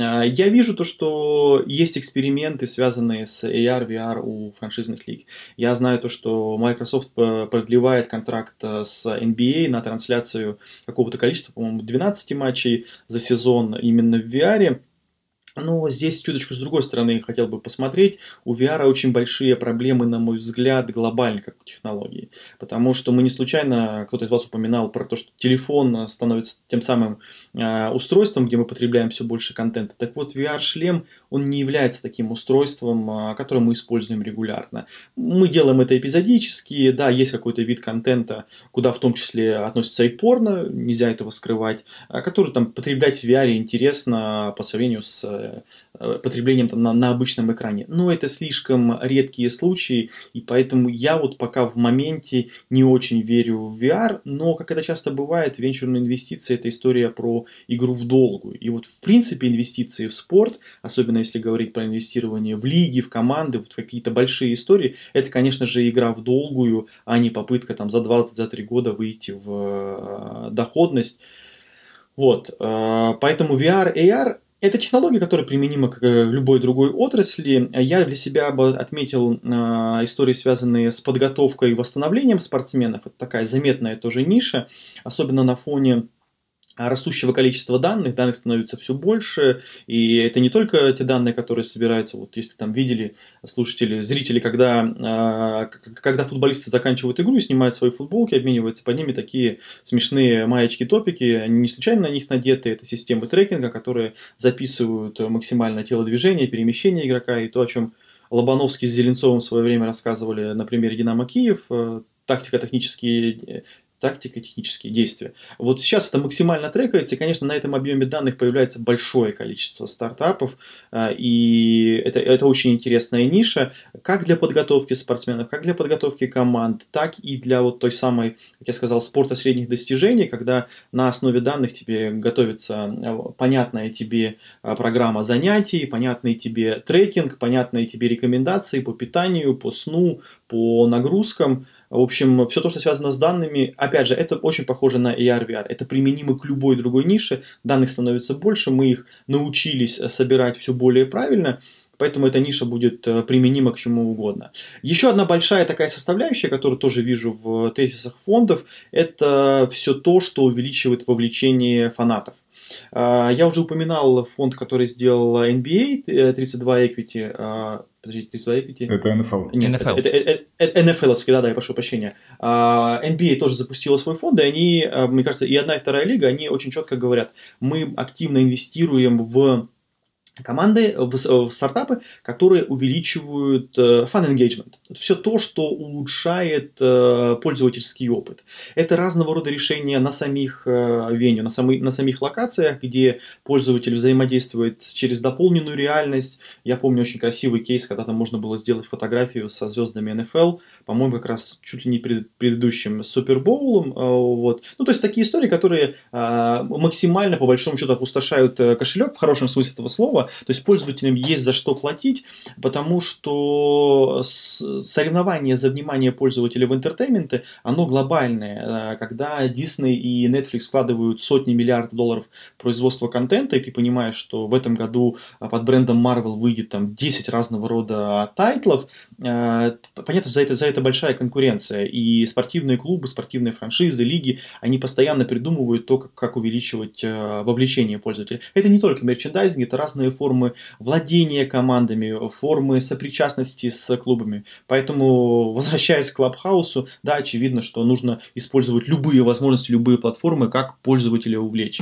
[SPEAKER 3] А, я вижу то, что есть эксперименты, связанные с AR, VR у франшизных лиг. Я знаю то, что Microsoft продлевает контракт э, с NBA на трансляцию какого-то количества, по-моему, 12 матчей за сезон именно в VR. Но здесь чуточку с другой стороны хотел бы посмотреть. У VR очень большие проблемы, на мой взгляд, глобально, как у технологии. Потому что мы не случайно, кто-то из вас упоминал про то, что телефон становится тем самым э, устройством, где мы потребляем все больше контента. Так вот, VR-шлем, он не является таким устройством, э, которое мы используем регулярно. Мы делаем это эпизодически, да, есть какой-то вид контента, куда в том числе относится и порно, нельзя этого скрывать, который там потреблять в VR интересно по сравнению с Э, потреблением там, на, на обычном экране. Но это слишком редкие случаи, и поэтому я вот пока в моменте не очень верю в VR, но, как это часто бывает, венчурные инвестиции – это история про игру в долгую. И вот, в принципе, инвестиции в спорт, особенно если говорить про инвестирование в лиги, в команды, вот какие-то большие истории, это, конечно же, игра в долгую, а не попытка там за 20-3 за года выйти в э, доходность. Вот, э, поэтому VR, AR это технология, которая применима к э, любой другой отрасли. Я для себя отметил истории, связанные с подготовкой и восстановлением спортсменов. Это такая заметная тоже ниша, особенно на фоне растущего количества данных, данных становится все больше, и это не только те данные, которые собираются, вот если там видели слушатели, зрители, когда, а, когда футболисты заканчивают игру и снимают свои футболки, обмениваются под ними такие смешные маечки-топики, они не случайно на них надеты, это системы трекинга, которые записывают максимально телодвижение, перемещение игрока, и то, о чем Лобановский с Зеленцовым в свое время рассказывали на примере Динамо Киев, э, тактико-технические действия. Вот сейчас это максимально трекается, и, конечно, на этом объеме данных появляется большое количество стартапов, а, и это, это очень интересная ниша, как для подготовки спортсменов, как для подготовки команд, так и для вот той самой, как я сказал, спорта средних достижений, когда на основе данных тебе готовится а, понятная тебе а, программа занятий, понятный тебе трекинг, понятные тебе рекомендации по питанию, по сну, по нагрузкам, в общем, все то, что связано с данными, опять же, это очень похоже на AR, VR. Это применимо к любой другой нише. Данных становится больше, мы их научились собирать все более правильно. Поэтому эта ниша будет э, применима к чему угодно. Еще одна большая такая составляющая, которую тоже вижу в тезисах фондов, это все то, что увеличивает вовлечение фанатов. А, я уже упоминал фонд, который сделал NBA, 32 э, Equity. А, подождите, 32 Equity?
[SPEAKER 2] Это NFL.
[SPEAKER 3] Нет, NFL. Это, это, это, NFL, да, да, я прошу прощения. А, NBA тоже запустила свой фонд, и они, мне кажется, и одна, и вторая лига, они очень четко говорят, мы активно инвестируем в команды, в, в стартапы, которые увеличивают э, fun engagement. Это все то, что улучшает э, пользовательский опыт. Это разного рода решения на самих э, веню, на, самой, на самих локациях, где пользователь взаимодействует через дополненную реальность. Я помню очень красивый кейс, когда там можно было сделать фотографию со звездами НФЛ, по-моему, как раз чуть ли не перед предыдущим Супербоулом. Э, вот. Ну, то есть такие истории, которые э, максимально, по большому счету, опустошают э, кошелек в хорошем смысле этого слова, то есть пользователям есть за что платить, потому что соревнование за внимание пользователя в entertainment е, оно глобальное. Э, когда Disney и Netflix вкладывают сотни миллиардов долларов в производство контента, и ты понимаешь, что в этом году э, под брендом Marvel выйдет там 10 разного рода title ов, э, понятно, за это, за это большая конкуренция. И спортивные клубы, спортивные франшизы, лиги, они постоянно придумывают то, как, как увеличивать вовлечение пользователя. Это не только мерчендайзинг, это разные формы владения командами, формы сопричастности с клубами. Поэтому, [laughs] возвращаясь к Clubhouse у, да, очевидно, что нужно использовать любые возможности, любые платформы, как пользователя увлечь.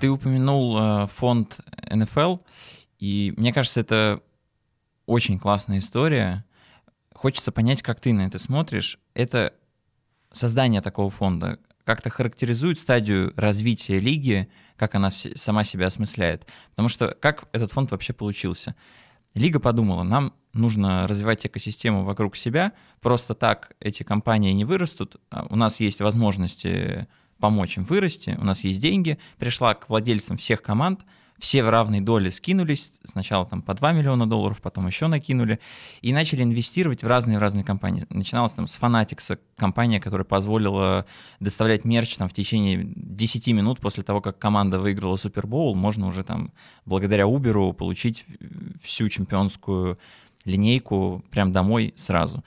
[SPEAKER 1] Ты упомянул э, фонд НФЛ, и мне кажется, это очень классная история. Хочется понять, как ты на это смотришь. Это создание такого фонда как-то характеризует стадию развития лиги, как она сама себя осмысляет. Потому что как этот фонд вообще получился? Лига подумала, нам нужно развивать экосистему вокруг себя, просто так эти компании не вырастут, а у нас есть возможности помочь им вырасти, у нас есть деньги, пришла к владельцам всех команд, все в равной доле скинулись, сначала там по 2 миллиона долларов, потом еще накинули, и начали инвестировать в разные-разные компании. Начиналось там с Fanatics, компания, которая позволила доставлять мерч там в течение 10 минут после того, как команда выиграла Супербоул, можно уже там благодаря Uber получить всю чемпионскую линейку прям домой сразу.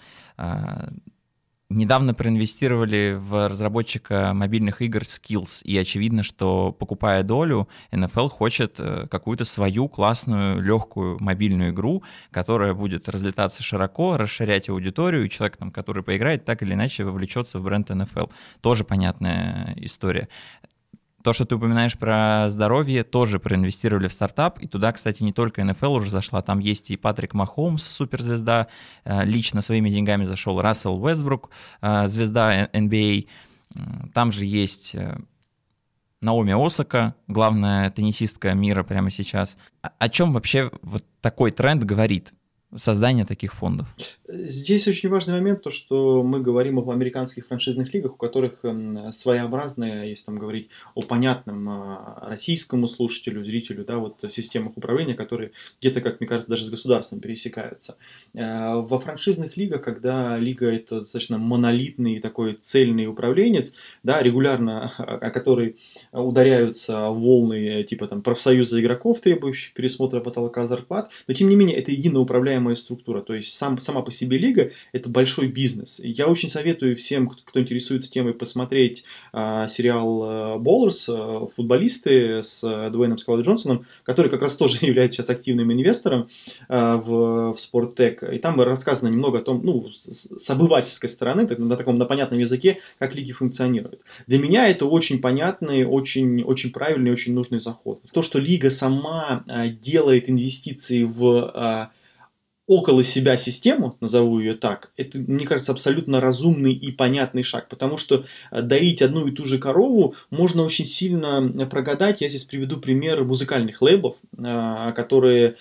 [SPEAKER 1] Недавно проинвестировали в разработчика мобильных игр Skills, и очевидно, что покупая долю, NFL хочет э, какую-то свою классную, легкую мобильную игру, которая будет разлетаться широко, расширять аудиторию, и человек, там, который поиграет, так или иначе вовлечется в бренд NFL. Тоже понятная история. То, что ты упоминаешь про здоровье, тоже проинвестировали в стартап, и туда, кстати, не только НФЛ уже зашла, там есть и Патрик Махомс, суперзвезда, э, лично своими деньгами зашел Рассел Вестбрук, э, звезда NBA, там же есть э, Наоми Осака, главная теннисистка мира прямо сейчас. О чем вообще вот такой тренд говорит? Создания таких фондов?
[SPEAKER 3] Здесь очень важный момент, то, что мы говорим об американских франшизных лигах, у которых эм, своеобразная, если там говорить о понятном а, российскому слушателю, зрителю, да, вот системах управления, которые где-то, как мне кажется, даже с государством пересекаются. Э, во франшизных лигах, когда лига это достаточно монолитный такой цельный управленец, да, регулярно, о который ударяются волны типа там профсоюза игроков, требующих пересмотра потолка зарплат, но тем не менее это едино управляемая управляемая структура. То есть сам, сама по себе лига – это большой бизнес. Я очень советую всем, кто интересуется темой, посмотреть а, сериал Боллерс, а, футболисты с а, Дуэйном Скалой Джонсоном, который как раз тоже [laughs] является сейчас активным инвестором а, в, в Спорттек. И там рассказано немного о том, ну, с обывательской стороны, так, на таком на понятном языке, как лиги функционируют. Для меня это очень понятный, очень, очень правильный, очень нужный заход. То, что лига сама а, делает инвестиции в а, около себя систему, назову ее так, это, мне кажется, абсолютно разумный и понятный шаг, потому что э, доить одну и ту же корову можно очень сильно э, прогадать. Я здесь приведу пример музыкальных лейблов, э, которые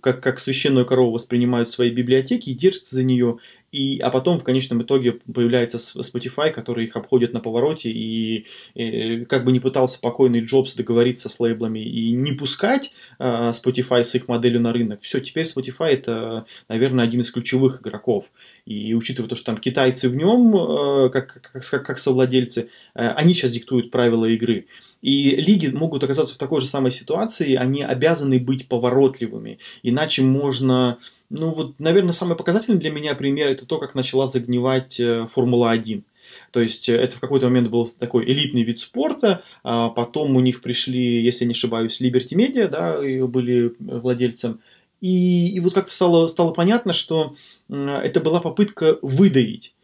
[SPEAKER 3] как, как священную корову воспринимают в своей библиотеке и держатся за нее, и, а потом в конечном итоге появляется Spotify, который их обходит на повороте, и, и как бы не пытался покойный Джобс договориться с лейблами и не пускать э, Spotify с их моделью на рынок, все, теперь Spotify это, наверное, один из ключевых игроков. И учитывая то, что там китайцы в нем, э, как, как, как, как совладельцы, э, они сейчас диктуют правила игры. И лиги могут оказаться в такой же самой ситуации, они обязаны быть поворотливыми, иначе можно ну вот, наверное, самый показательный для меня пример это то, как начала загнивать э, Формула-1. То есть э, это в какой-то момент был такой элитный вид спорта, а потом у них пришли, если не ошибаюсь, Liberty Media, да, и были владельцем. И, и вот как-то стало, стало понятно, что это была попытка выдавить.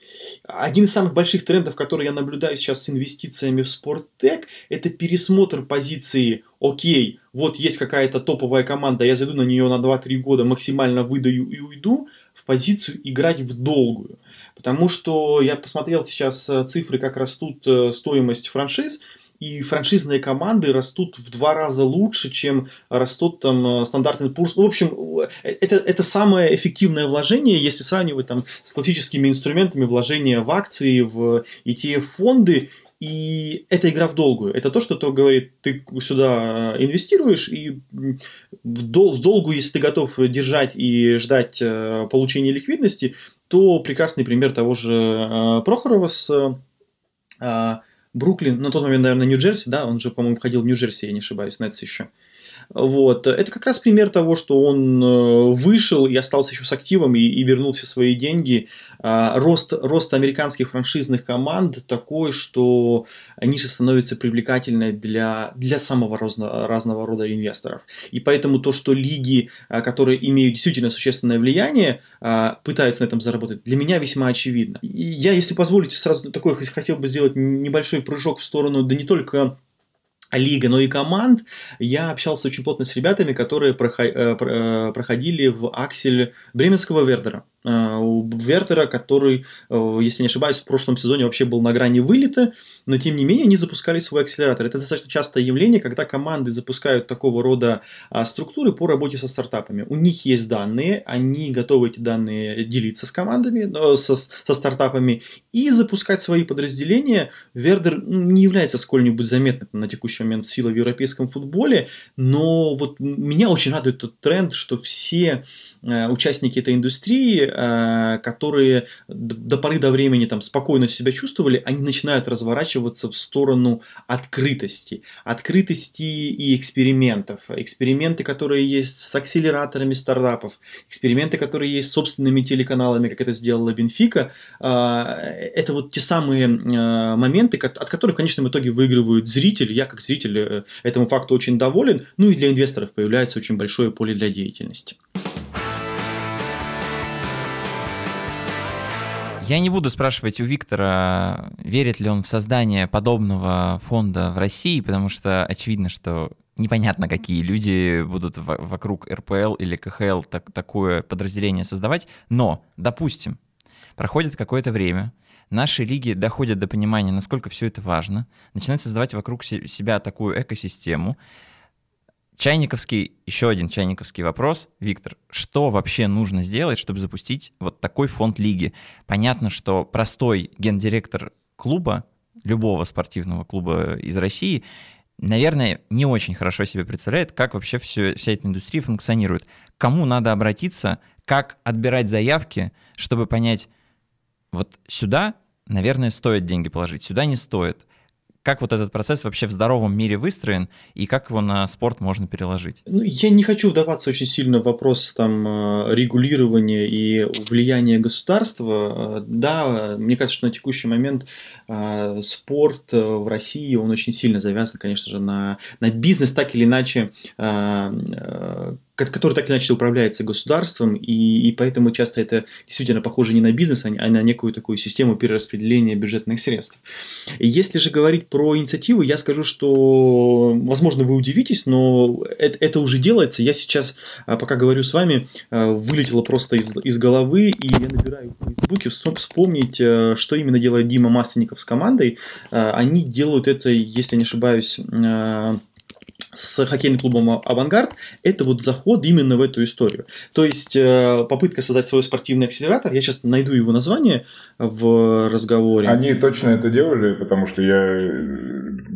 [SPEAKER 3] Один из самых больших трендов, который я наблюдаю сейчас с инвестициями в спорттек, это пересмотр позиции «Окей, вот есть какая-то топовая команда, я зайду на нее на 2-3 года, максимально выдаю и уйду», в позицию играть в долгую. Потому что я посмотрел сейчас э, цифры, как растут э, стоимость франшиз – и франшизные команды растут в два раза лучше, чем растут там э, стандартный курс. Ну, в общем, э, это, это самое эффективное вложение, если сравнивать там с классическими инструментами вложения в акции, в ETF-фонды. И это игра в долгую. Это то, что то говорит, ты сюда инвестируешь, и в, дол, в долгую, если ты готов держать и ждать э, получения ликвидности, то прекрасный пример того же Прохорова с Бруклин, на тот момент, наверное, Нью-Джерси, да, он же, по-моему, входил в Нью-Джерси, я не ошибаюсь, Нетс еще. Вот. Это как раз пример того, что он э, вышел и остался еще с активом и, и вернул все свои деньги. А, рост, рост американских франшизных команд такой, что ниша становится привлекательной для, для самого разно, разного рода инвесторов. И поэтому то, что лиги, а, которые имеют действительно существенное влияние, а, пытаются на этом заработать, для меня весьма очевидно. И я, если позволите, сразу такой хотел бы сделать небольшой прыжок в сторону, да не только лига, но и команд, я общался очень плотно с ребятами, которые э, э, проходили в аксель Бременского Вердера. Э, у Вертера, который, если не ошибаюсь, в прошлом сезоне вообще был на грани вылета, но тем не менее они запускали свой акселератор. Это достаточно частое явление, когда команды запускают такого рода а, структуры по работе со стартапами. У них есть данные, они готовы эти данные делиться с командами, со, со стартапами и запускать свои подразделения. Вердер ну, не является сколь-нибудь заметным на текущий момент силой в европейском футболе, но вот меня очень радует тот тренд, что все участники этой индустрии э, которые до поры до времени там спокойно себя чувствовали, они начинают разворачиваться в сторону открытости. Открытости и экспериментов. Эксперименты, которые есть с акселераторами стартапов, эксперименты, которые есть с собственными телеканалами, как это сделала Бенфика, это вот те самые моменты, от которых в конечном итоге выигрывают зритель. Я как зритель этому факту очень доволен. Ну и для инвесторов появляется очень большое поле для деятельности.
[SPEAKER 1] Я не буду спрашивать у Виктора, верит ли он в создание подобного фонда в России, потому что очевидно, что непонятно, какие люди будут вокруг РПЛ или КХЛ так, такое подразделение создавать. Но, допустим, проходит какое-то время, наши лиги доходят до понимания, насколько все это важно, начинают создавать вокруг себя такую экосистему, Чайниковский, еще один чайниковский вопрос. Виктор, что вообще нужно сделать, чтобы запустить вот такой фонд лиги? Понятно, что простой гендиректор клуба, любого спортивного клуба из России, наверное, не очень хорошо себе представляет, как вообще все, вся эта индустрия функционирует. Кому надо обратиться, как отбирать заявки, чтобы понять, вот сюда, наверное, стоит деньги положить, сюда не стоит как вот этот процесс вообще в здоровом мире выстроен и как его на спорт можно переложить?
[SPEAKER 3] Ну, я не хочу вдаваться очень сильно в вопрос там э, регулирования и влияния государства. Э, да, мне кажется, что на текущий момент э, спорт в России, он очень сильно завязан, конечно же, на, на бизнес, так или иначе который так или иначе управляется государством, и, и поэтому часто это действительно похоже не на бизнес, а на некую такую систему перераспределения бюджетных средств. Если же говорить про инициативу, я скажу, что, возможно, вы удивитесь, но это, это уже делается. Я сейчас, а, пока говорю с вами, а, вылетело просто из, из головы, и я набираю в Фейсбуке, вспомнить, а, что именно делает Дима Масленников с командой. Они делают это, если не ошибаюсь, с хоккейным клубом «Авангард» – это вот заход именно в эту историю. То есть, э, попытка создать свой спортивный акселератор, я сейчас найду его название в разговоре.
[SPEAKER 2] Они точно это делали, потому что я э,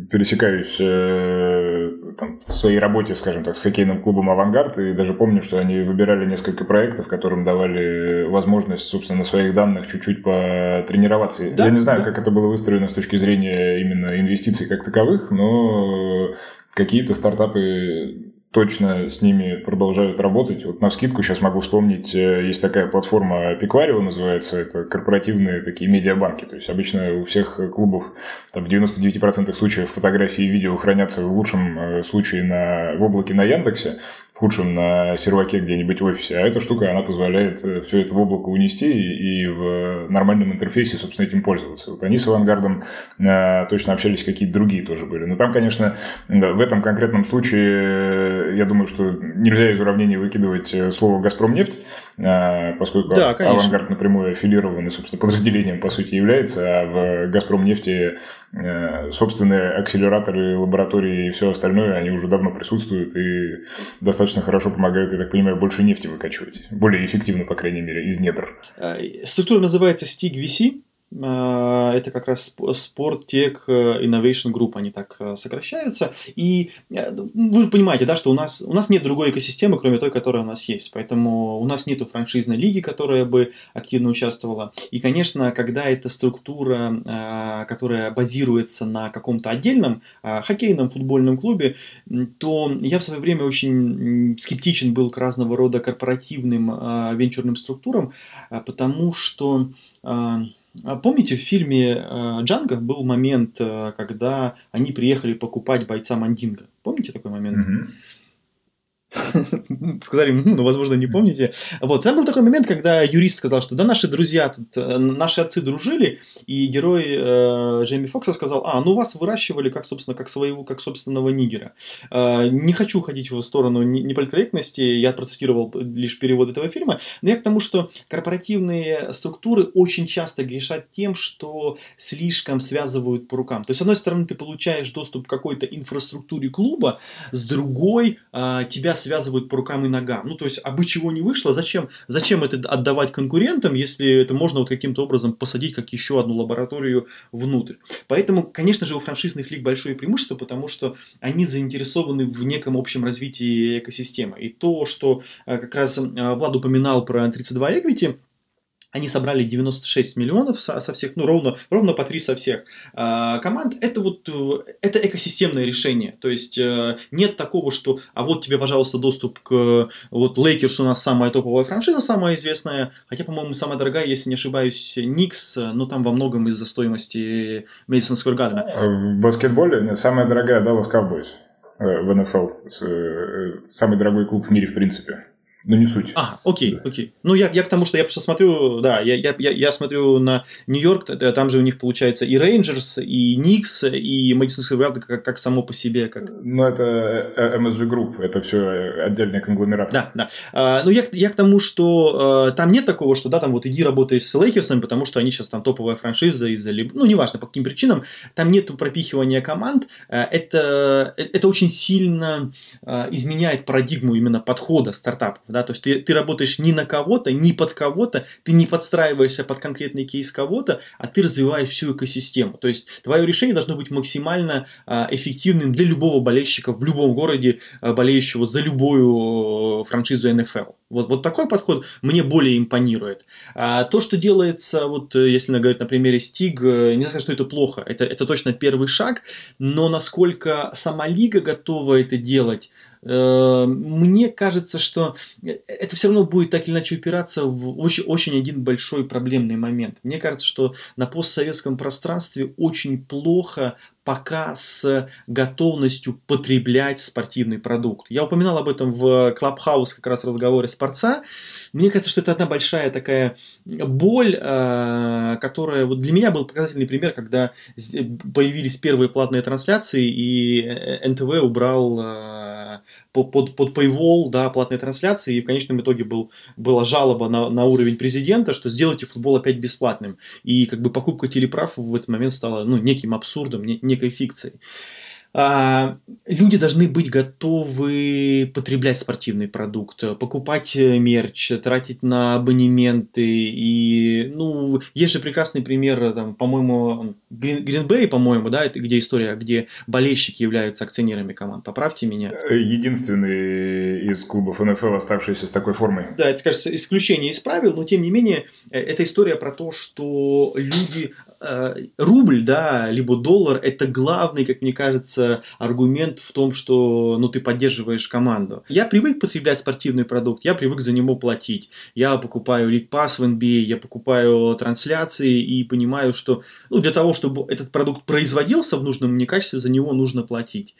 [SPEAKER 2] пересекаюсь э, там, в своей работе, скажем так, с хоккейным клубом «Авангард», и даже помню, что они выбирали несколько проектов, которым давали возможность, собственно, на своих данных чуть-чуть потренироваться. Да, я не знаю, да. как это было выстроено с точки зрения именно инвестиций как таковых, но какие-то стартапы точно с ними продолжают работать. Вот на скидку сейчас могу вспомнить, э, есть такая платформа Пикварио называется, это корпоративные такие медиабанки. То есть обычно у всех клубов там, в 99% случаев фотографии и видео хранятся в лучшем э, случае на, в облаке на Яндексе, в худшем на серваке где-нибудь в офисе, а эта штука, она позволяет э, все это в облако унести и в нормальном интерфейсе, собственно, этим пользоваться. Вот они с авангардом э, точно общались, какие-то другие тоже были. Но там, конечно, в этом конкретном случае, э, я думаю, что нельзя из уравнения выкидывать э, слово «Газпромнефть», э, поскольку да, авангард напрямую аффилирован и, собственно, подразделением, по сути, является, а в «Газпромнефти» э, собственные акселераторы, лаборатории и все остальное, они уже давно присутствуют и достаточно достаточно хорошо помогают, я так понимаю, больше нефти выкачивать. Более эффективно, по крайней мере, из недр.
[SPEAKER 3] Э, структура называется STIG VC. А, это как раз Sport Tech Innovation Group, они так э, сокращаются. И э, вы понимаете, да, что у нас, у нас нет другой экосистемы, кроме той, которая у нас есть. Поэтому у нас нет франшизной лиги, которая бы активно участвовала. И, конечно, когда эта структура, э, которая базируется на каком-то отдельном хоккейном футбольном клубе, то я в свое время очень скептичен был к разного рода корпоративным венчурным структурам, потому что помните, в фильме э, Джанго был момент, э, когда они приехали покупать бойца Мандинга? Помните такой момент? Mm-hmm. Сказали, ну, возможно, не помните. Вот, там был такой момент, когда юрист сказал, что да, наши друзья тут, э, наши отцы дружили, и герой э, Джейми Фокса сказал, а, ну вас выращивали как, собственно, как своего, как собственного нигера. Э, не хочу ходить в сторону неполиткорректности, я процитировал лишь перевод этого фильма, но я к тому, что корпоративные структуры очень часто грешат тем, что слишком связывают по рукам. То есть, с одной стороны, ты получаешь доступ к какой-то инфраструктуре клуба, с другой э, тебя связывают по рукам и ногам. Ну, то есть, а бы чего не вышло, зачем, зачем это отдавать конкурентам, если это можно вот каким-то образом посадить как еще одну лабораторию внутрь. Поэтому, конечно же, у франшизных лиг большое преимущество, потому что они заинтересованы в неком общем развитии экосистемы. И то, что э, как раз э, Влад упоминал про 32 Equity, они собрали 96 миллионов со, со всех, ну, ровно, ровно по 3 со всех э, команд. Это вот, э, это экосистемное решение. То есть, э, нет такого, что, а вот тебе, пожалуйста, доступ к, вот, Лейкерс у нас самая топовая франшиза, самая известная, хотя, по-моему, самая дорогая, если не ошибаюсь, Никс, но там во многом из-за стоимости Мэдисон Сквер Гардена.
[SPEAKER 2] В баскетболе самая дорогая Dallas Cowboys в НФЛ. Самый дорогой клуб в мире, в принципе. Ну, не суть.
[SPEAKER 3] А, окей, окей. Ну, я, я к тому, что я просто смотрю, да, я, я, я, я смотрю на Нью-Йорк, там же у них получается и Рейнджерс, и Никс, и Мэдисон Сквер как, как само по себе. Как...
[SPEAKER 2] Ну, это MSG Group, это все отдельный конгломерат.
[SPEAKER 3] Да, да. А, ну, я, я к тому, что а, там нет такого, что, да, там вот иди работай с Лейкерсом, потому что они сейчас там топовая франшиза из-за, ну, неважно, по каким причинам, там нет пропихивания команд, а, это, это очень сильно а, изменяет парадигму именно подхода стартапов да, то есть ты, ты работаешь не на кого-то, не под кого-то, ты не подстраиваешься под конкретный кейс кого-то, а ты развиваешь всю экосистему. То есть твое решение должно быть максимально а, эффективным для любого болельщика в любом городе, а, болеющего за любую франшизу НФЛ. Вот, вот такой подход мне более импонирует. А то, что делается, вот если говорить на примере Стиг, не знаю, что это плохо, это, это точно первый шаг, но насколько сама лига готова это делать, Э, мне кажется, что это все равно будет так или иначе упираться в очень, очень один большой проблемный момент. Мне кажется, что на постсоветском пространстве очень плохо пока с готовностью потреблять спортивный продукт. Я упоминал об этом в Клабхаус как раз разговоре спорца. Мне кажется, что это одна большая такая боль, э, которая вот для меня был показательный пример, когда появились первые платные трансляции, и НТВ убрал э, под, под paywall, да, платные трансляции, и в конечном итоге был, была жалоба на, на уровень президента, что сделайте футбол опять бесплатным. И как бы покупка телеправ в этот момент стала ну, неким абсурдом, не, некой фикцией. А, люди должны быть готовы потреблять спортивный продукт, покупать э, мерч, тратить на абонементы. И, ну, есть же прекрасный пример, там, по-моему, Гринбей, по-моему, да, это где история, где болельщики являются акционерами команд. Поправьте меня.
[SPEAKER 2] Единственный из клубов НФЛ, оставшийся с такой формой.
[SPEAKER 3] Да, это, кажется, исключение из правил, но тем не менее, э, это история про то, что люди Э, рубль, да, либо доллар, это главный, как мне кажется, аргумент в том, что, ну, ты поддерживаешь команду. Я привык потреблять спортивный продукт, я привык за него платить. Я покупаю League Pass в NBA, я покупаю трансляции и понимаю, что, ну, для того, чтобы этот продукт производился в нужном мне качестве, за него нужно платить.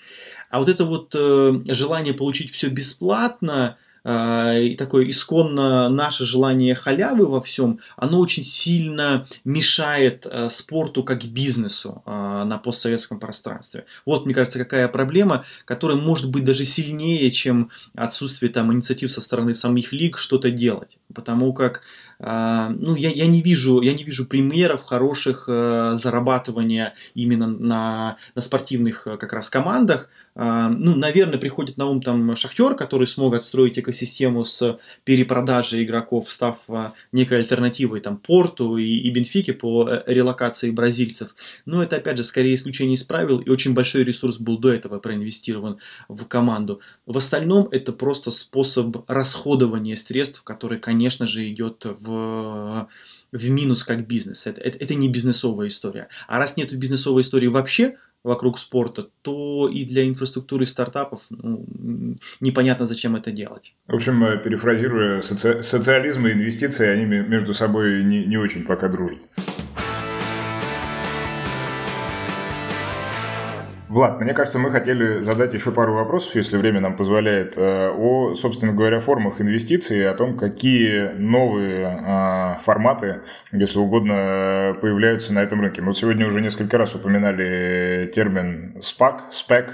[SPEAKER 3] А вот это вот э, желание получить все бесплатно, а, и такое исконно наше желание халявы во всем, оно очень сильно мешает а, спорту как бизнесу а, на постсоветском пространстве. Вот, мне кажется, какая проблема, которая может быть даже сильнее, чем отсутствие там инициатив со стороны самих лиг что-то делать. Потому как ну, я, я, не вижу, я не вижу примеров хороших зарабатывания именно на, на спортивных как раз командах, а, ну, наверное, приходит на ум там Шахтер, который смог отстроить экосистему с перепродажей игроков, став а, некой альтернативой там Порту и, и Бенфике по э, релокации бразильцев. Но это, опять же, скорее исключение из правил, и очень большой ресурс был до этого проинвестирован в команду. В остальном это просто способ расходования средств, который, конечно же, идет в в минус как бизнес. Это, это, это не бизнесовая история. А раз нет бизнесовой истории вообще, вокруг спорта, то и для инфраструктуры стартапов ну, непонятно, зачем это делать.
[SPEAKER 2] В общем, э, перефразируя, соци... социализм и инвестиции, они между собой не, не очень пока дружат. Влад, мне кажется, мы хотели задать еще пару вопросов, если время нам позволяет, э, о, собственно говоря, формах инвестиций, о том, какие новые э, форматы, если угодно, появляются на этом рынке. Мы вот сегодня уже несколько раз упоминали термин SPAC, SPAC,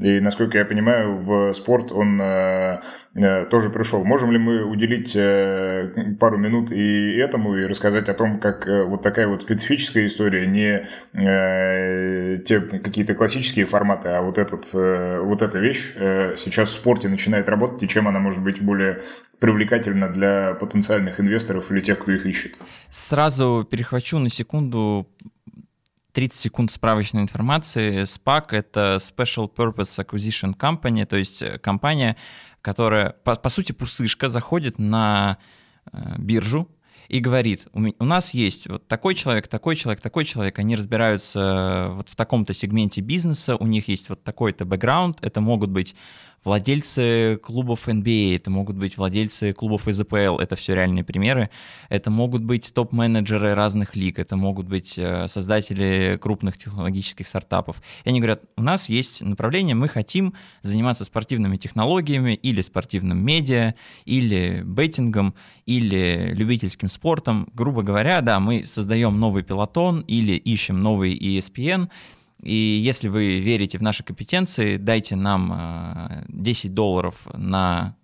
[SPEAKER 2] и, насколько я понимаю, в спорт он э, Э, тоже пришел. Можем ли мы уделить э, пару минут и этому, и рассказать о том, как э, вот такая вот специфическая история, не те какие-то классические форматы, а вот, этот, вот эта вещь сейчас в спорте начинает работать, и чем она может быть более привлекательна для потенциальных инвесторов или тех, кто их ищет?
[SPEAKER 1] Сразу перехвачу на секунду 30 секунд справочной информации. SPAC — это Special Purpose Acquisition Company, то есть компания, которая, по, по сути, пустышка, заходит на э, биржу и говорит, у нас есть вот такой человек, такой человек, такой человек, они разбираются вот в таком-то сегменте бизнеса, у них есть вот такой-то бэкграунд, это могут быть владельцы клубов NBA, это могут быть владельцы клубов из АПЛ, это все реальные примеры, это могут быть топ-менеджеры разных лиг, это могут быть э, создатели крупных технологических стартапов. И они говорят, у нас есть направление, мы хотим заниматься спортивными технологиями или спортивным медиа, или беттингом, или любительским спортом. Грубо говоря, да, мы создаем новый пилотон или ищем новый ESPN, и если вы верите в наши компетенции, дайте нам 10 э, долларов на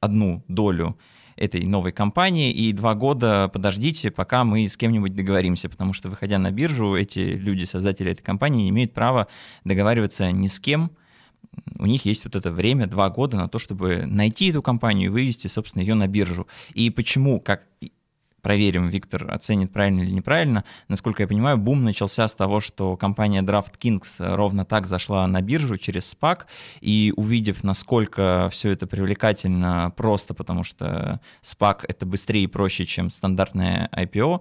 [SPEAKER 1] одну долю этой новой компании и два года подождите, пока мы с кем-нибудь договоримся, потому что, выходя на биржу, эти люди, создатели этой компании, имеют права договариваться ни с кем, у них есть вот это время, два года на то, чтобы найти эту компанию и вывести, собственно, ее на биржу. И почему, как проверим, Виктор оценит правильно или неправильно. Насколько я понимаю, бум начался с того, что компания DraftKings ровно так зашла на биржу через SPAC, и увидев, насколько все это привлекательно просто, потому что SPAC — это быстрее и проще, чем стандартное IPO,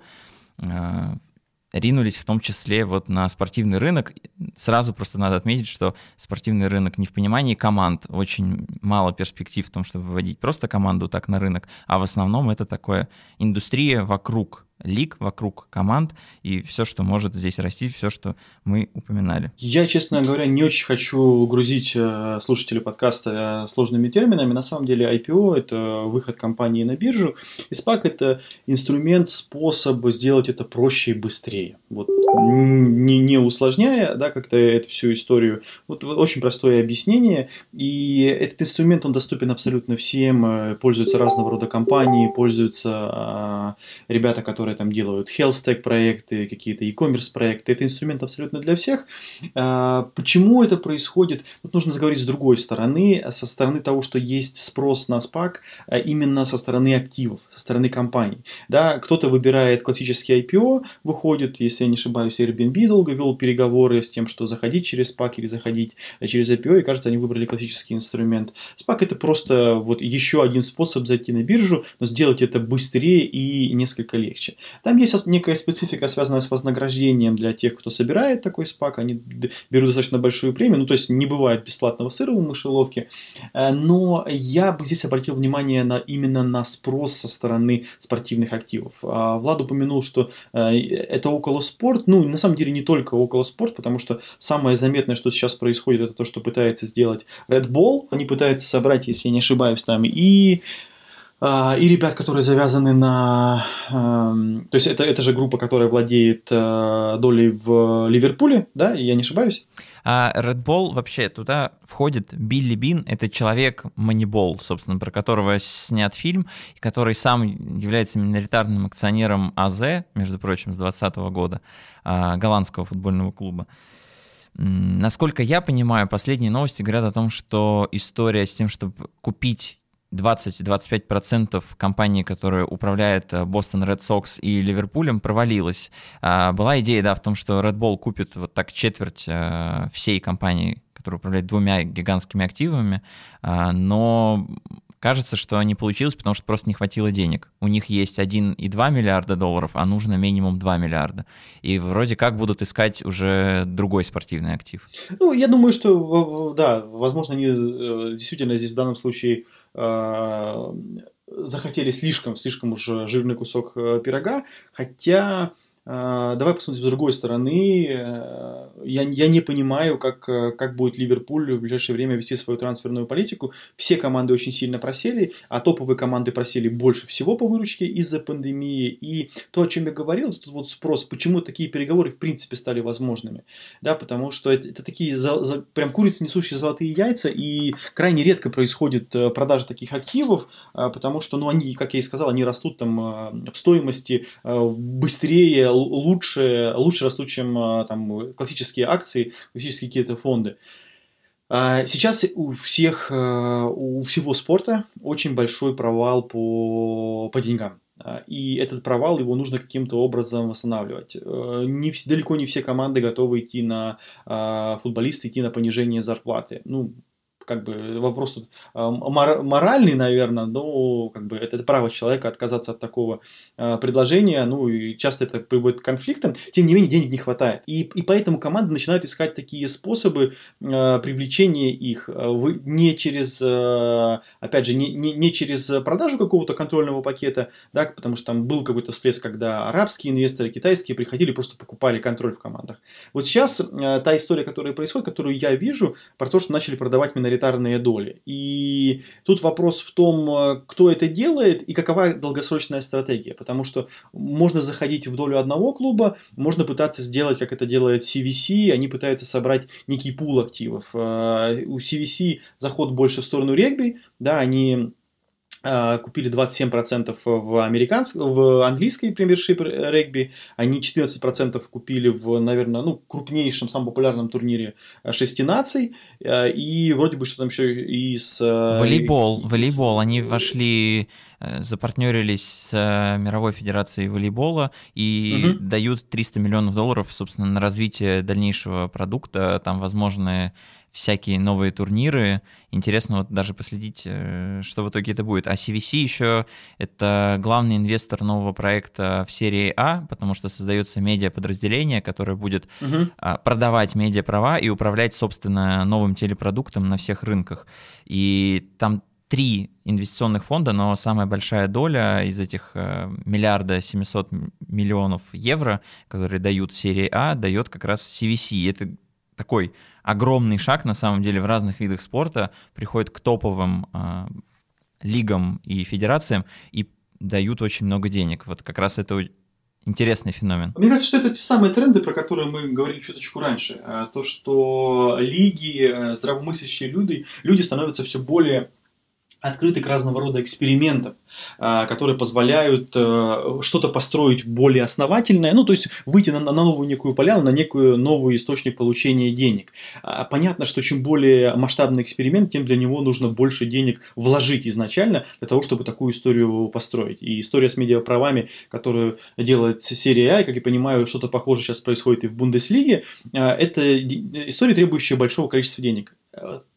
[SPEAKER 1] ринулись в том числе вот на спортивный рынок. Сразу просто надо отметить, что спортивный рынок не в понимании команд, очень мало перспектив в том, чтобы выводить просто команду так на рынок, а в основном это такое индустрия вокруг лиг вокруг команд и все, что может здесь расти, все, что мы упоминали.
[SPEAKER 3] Я, честно говоря, не очень хочу грузить э, слушателей подкаста э, сложными терминами. На самом деле IPO – это выход компании на биржу, и SPAC – это инструмент, способ сделать это проще и быстрее. Вот, не, не усложняя да, как-то эту всю историю. Вот очень простое объяснение. И этот инструмент, он доступен абсолютно всем. Э, пользуются разного рода компании, пользуются ребята, которые там делают health tech проекты, какие-то e-commerce проекты. Это инструмент абсолютно для всех. А, почему это происходит? Тут нужно заговорить с другой стороны, со стороны того, что есть спрос на SPAC а именно со стороны активов, со стороны компаний. Да, кто-то выбирает классический IPO, выходит, если я не ошибаюсь, Airbnb долго вел переговоры с тем, что заходить через SPAC или заходить через IPO, и кажется, они выбрали классический инструмент. SPAC это просто вот еще один способ зайти на биржу, но сделать это быстрее и несколько легче. Там есть некая специфика, связанная с вознаграждением для тех, кто собирает такой спак. Они берут достаточно большую премию. Ну, то есть не бывает бесплатного сыра в мышеловке. Э, но я бы здесь обратил внимание на, именно на спрос со стороны спортивных активов. А, Влад упомянул, что э, это около спорт. Ну, на самом деле не только около спорт, потому что самое заметное, что сейчас происходит, это то, что пытается сделать Red Bull. Они пытаются собрать, если я не ошибаюсь, там и и ребят, которые завязаны на... Эм, то есть это, это же группа, которая владеет э, долей в Ливерпуле, да, я не ошибаюсь?
[SPEAKER 1] А Red Bull вообще туда входит Билли Бин, это человек Moneyball, собственно, про которого снят фильм, который сам является миноритарным акционером АЗ, между прочим, с 2020 года, а, голландского футбольного клуба. Насколько я понимаю, последние новости говорят о том, что история с тем, чтобы купить 20-25% компании, которая управляет Бостон Ред Сокс и Ливерпулем, провалилась. А, была идея, да, в том, что Red Bull купит вот так четверть э, всей компании, которая управляет двумя гигантскими активами, а, но кажется, что не получилось, потому что просто не хватило денег. У них есть 1,2 миллиарда долларов, а нужно минимум 2 миллиарда. И вроде как будут искать уже другой спортивный актив.
[SPEAKER 3] Ну, я думаю, что, да, возможно, они э, действительно здесь в данном случае э, захотели слишком, слишком уж жирный кусок э, пирога, хотя давай посмотрим с другой стороны. Э, я, я не понимаю, как, э, как будет Ливерпуль в ближайшее время вести свою трансферную политику. Все команды очень сильно просели, а топовые команды просели больше всего по выручке из-за пандемии. И то, о чем я говорил, этот вот спрос, почему такие переговоры в принципе стали возможными. Да, потому что это, это такие за, за, прям курицы, несущие золотые яйца, и крайне редко происходит э, продажа таких активов, потому что, ну, они, как я и сказал, они растут там в стоимости быстрее, лучше, лучше растут, чем а, там, классические акции, классические какие-то фонды. А, сейчас у всех, а, у всего спорта очень большой провал по, по деньгам. И этот провал, его нужно каким-то образом восстанавливать. Э, не, далеко не все команды готовы идти на футболисты, идти на понижение зарплаты. Ну, как бы вопрос тут моральный, наверное, но как бы это, это право человека отказаться от такого э, предложения, ну и часто это приводит к конфликтам, тем не менее денег не хватает. И, и поэтому команды начинают искать такие способы э, привлечения их вы, не через, э, опять же, не, не, не через продажу какого-то контрольного пакета, да, потому что там был какой-то всплеск, когда арабские инвесторы, китайские приходили, просто покупали контроль в командах. Вот сейчас э, та история, которая происходит, которую я вижу, про то, что начали продавать миноритарные доли. И тут вопрос в том, э, кто это делает и какова долгосрочная стратегия. Потому что можно заходить в долю одного клуба, можно пытаться сделать, как это делает CVC, они пытаются собрать некий пул активов. Э, у CVC заход больше в сторону регби, да, они купили 27% в, американском, в английской премьершип регби, они 14% купили в, наверное, ну, крупнейшем, самом популярном турнире шести наций, а, и вроде бы что там еще и с...
[SPEAKER 1] Волейбол, и, волейбол, они вошли, э, запартнерились с э, Мировой Федерацией волейбола и угу. дают 300 миллионов долларов, собственно, на развитие дальнейшего продукта, там возможны всякие новые турниры. Интересно вот даже последить, э, что в итоге это будет. А CVC еще это главный инвестор нового проекта в серии А, потому что создается медиа-подразделение, которое будет угу. продавать медиа-права и управлять, собственно, новым телепродуктом на всех рынках. И там три инвестиционных фонда, но самая большая доля из этих э, миллиарда 700 миллионов евро, которые дают серии А, дает как раз CVC. Это такой огромный шаг, на самом деле, в разных видах спорта, приходит к топовым э, лигам и федерациям и дают очень много денег. Вот как раз это интересный феномен.
[SPEAKER 3] Мне кажется, что это те самые тренды, про которые мы говорили чуточку раньше. А, то, что лиги, э, здравомыслящие люди, люди становятся все более открыты к разного рода экспериментам, которые позволяют э, что-то построить более основательное, ну, то есть выйти на, на новую некую поляну, на некую новый источник получения денег. А, понятно, что чем более масштабный эксперимент, тем для него нужно больше денег вложить изначально для того, чтобы такую историю построить. И история с медиаправами, которую делает серия А, как я понимаю, что-то похожее сейчас происходит и в Бундеслиге, а, это история, требующая большого количества денег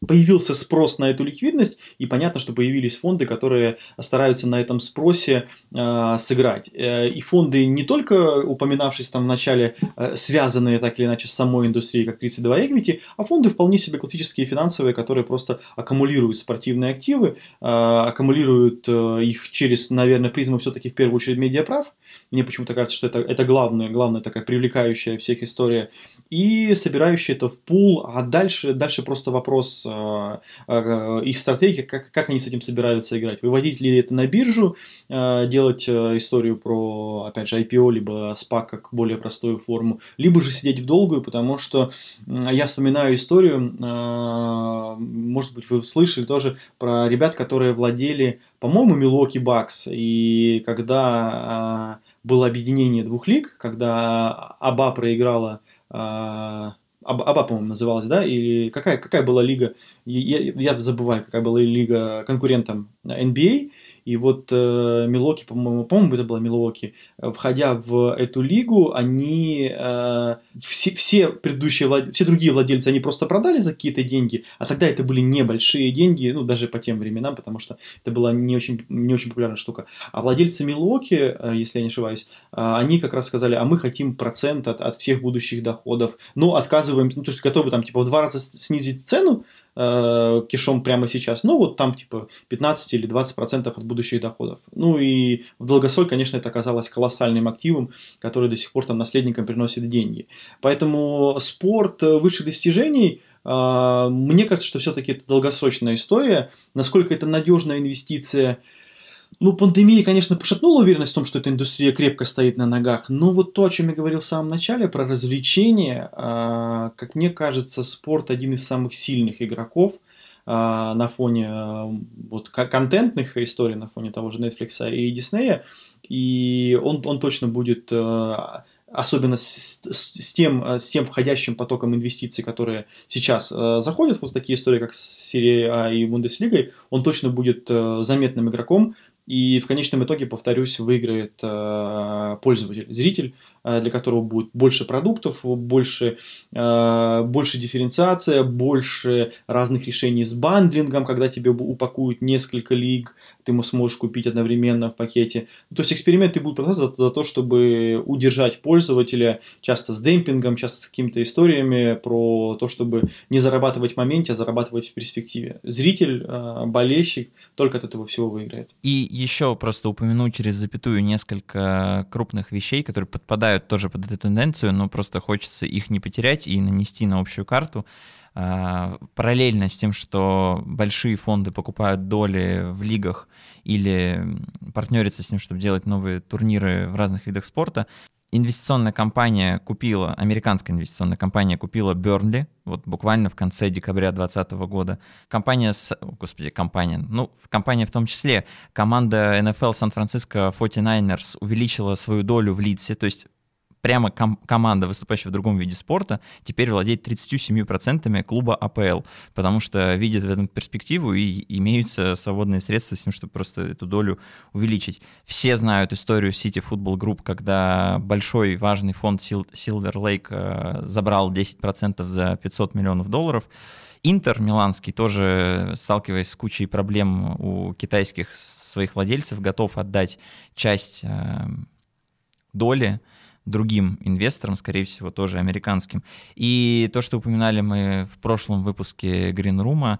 [SPEAKER 3] появился спрос на эту ликвидность, и понятно, что появились фонды, которые стараются на этом спросе э, сыграть. Э, и фонды не только, упоминавшись там в начале, э, связанные так или иначе с самой индустрией, как 32 Equity, а фонды вполне себе классические финансовые, которые просто аккумулируют спортивные активы, э, аккумулируют э, их через, наверное, призму все-таки в первую очередь медиаправ. Мне почему-то кажется, что это, это главная, главная такая привлекающая всех история. И собирающая это в пул, а дальше, дальше просто вопрос вопрос э, э, их стратегии, как, как они с этим собираются играть. Выводить ли это на биржу, э, делать историю про, опять же, IPO, либо SPAC как более простую форму, либо же сидеть в долгую, потому что я вспоминаю историю, может быть, вы слышали тоже про ребят, которые владели, по-моему, Milwaukee Bucks, и когда было объединение двух лиг, когда АБА проиграла Аба, по-моему, называлась, да? Или какая, какая была лига? Я, я забываю, какая была лига конкурентом NBA. И вот э, Милоки, по-моему, по-моему, это было Милоки, входя в эту лигу, они э, все, все предыдущие, влад... все другие владельцы, они просто продали за какие-то деньги, а тогда это были небольшие деньги, ну, даже по тем временам, потому что это была не очень, не очень популярная штука. А владельцы Милоки, э, если я не ошибаюсь, э, они как раз сказали, а мы хотим процент от, от всех будущих доходов, но отказываем, ну, то есть готовы там типа в два раза снизить цену, э, кишом прямо сейчас. Ну, вот там типа 15 или 20 процентов от будущих доходов. Ну и в долгосрок, конечно, это оказалось колоссальным активом, который до сих пор там наследникам приносит деньги. Поэтому спорт высших достижений э, мне кажется, что все-таки это долгосрочная история. Насколько это надежная инвестиция, ну, пандемия, конечно, пошатнула уверенность в том, что эта индустрия крепко стоит на ногах, но вот то, о чем я говорил в самом начале, про развлечения, а, как мне кажется, спорт один из самых сильных игроков а, на фоне а, вот контентных историй, на фоне того же Netflix и Disney, и он, он точно будет особенно с, с, с, тем, с тем входящим потоком инвестиций, которые сейчас э, заходят, вот такие истории, как с серией А и Бундеслигой, он точно будет э, заметным игроком, и в конечном итоге, повторюсь, выиграет э, пользователь, зритель, для которого будет больше продуктов, больше, э, больше дифференциация, больше разных решений с бандлингом, когда тебе упакуют несколько лиг, ты сможешь купить одновременно в пакете. То есть эксперименты будут продолжаться за, за то, чтобы удержать пользователя, часто с демпингом, часто с какими-то историями про то, чтобы не зарабатывать в моменте, а зарабатывать в перспективе. Зритель, болельщик только от этого всего выиграет.
[SPEAKER 1] И еще просто упомяну через запятую несколько крупных вещей, которые подпадают тоже под эту тенденцию, но просто хочется их не потерять и нанести на общую карту. А, параллельно с тем, что большие фонды покупают доли в лигах или партнерятся с ним, чтобы делать новые турниры в разных видах спорта, инвестиционная компания купила, американская инвестиционная компания купила Бернли, вот буквально в конце декабря 2020 года. Компания, с, о, господи, компания, ну, компания в том числе, команда NFL Сан-Франциско 49ers увеличила свою долю в Лидсе, то есть прямо ком- команда, выступающая в другом виде спорта, теперь владеет 37% клуба АПЛ, потому что видит в этом перспективу и имеются свободные средства с тем, чтобы просто эту долю увеличить. Все знают историю City Football Group, когда большой важный фонд Silver Lake э, забрал 10% за 500 миллионов долларов. Интер Миланский тоже, сталкиваясь с кучей проблем у китайских своих владельцев, готов отдать часть э, доли другим инвесторам, скорее всего, тоже американским. И то, что упоминали мы в прошлом выпуске Green Room,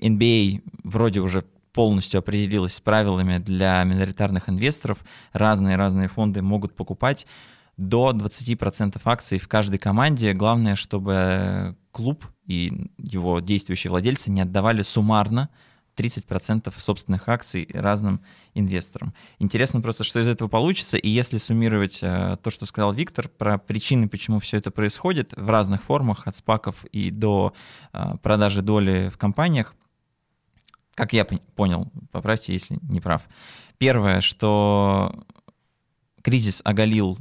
[SPEAKER 1] NBA вроде уже полностью определилась с правилами для миноритарных инвесторов. Разные-разные фонды могут покупать до 20% акций в каждой команде. Главное, чтобы клуб и его действующие владельцы не отдавали суммарно 30% собственных акций разным инвесторам. Интересно просто, что из этого получится, и если суммировать э, то, что сказал Виктор, про причины, почему все это происходит в разных формах, от спаков и до э, продажи доли в компаниях, как я понял, поправьте, если не прав. Первое, что кризис оголил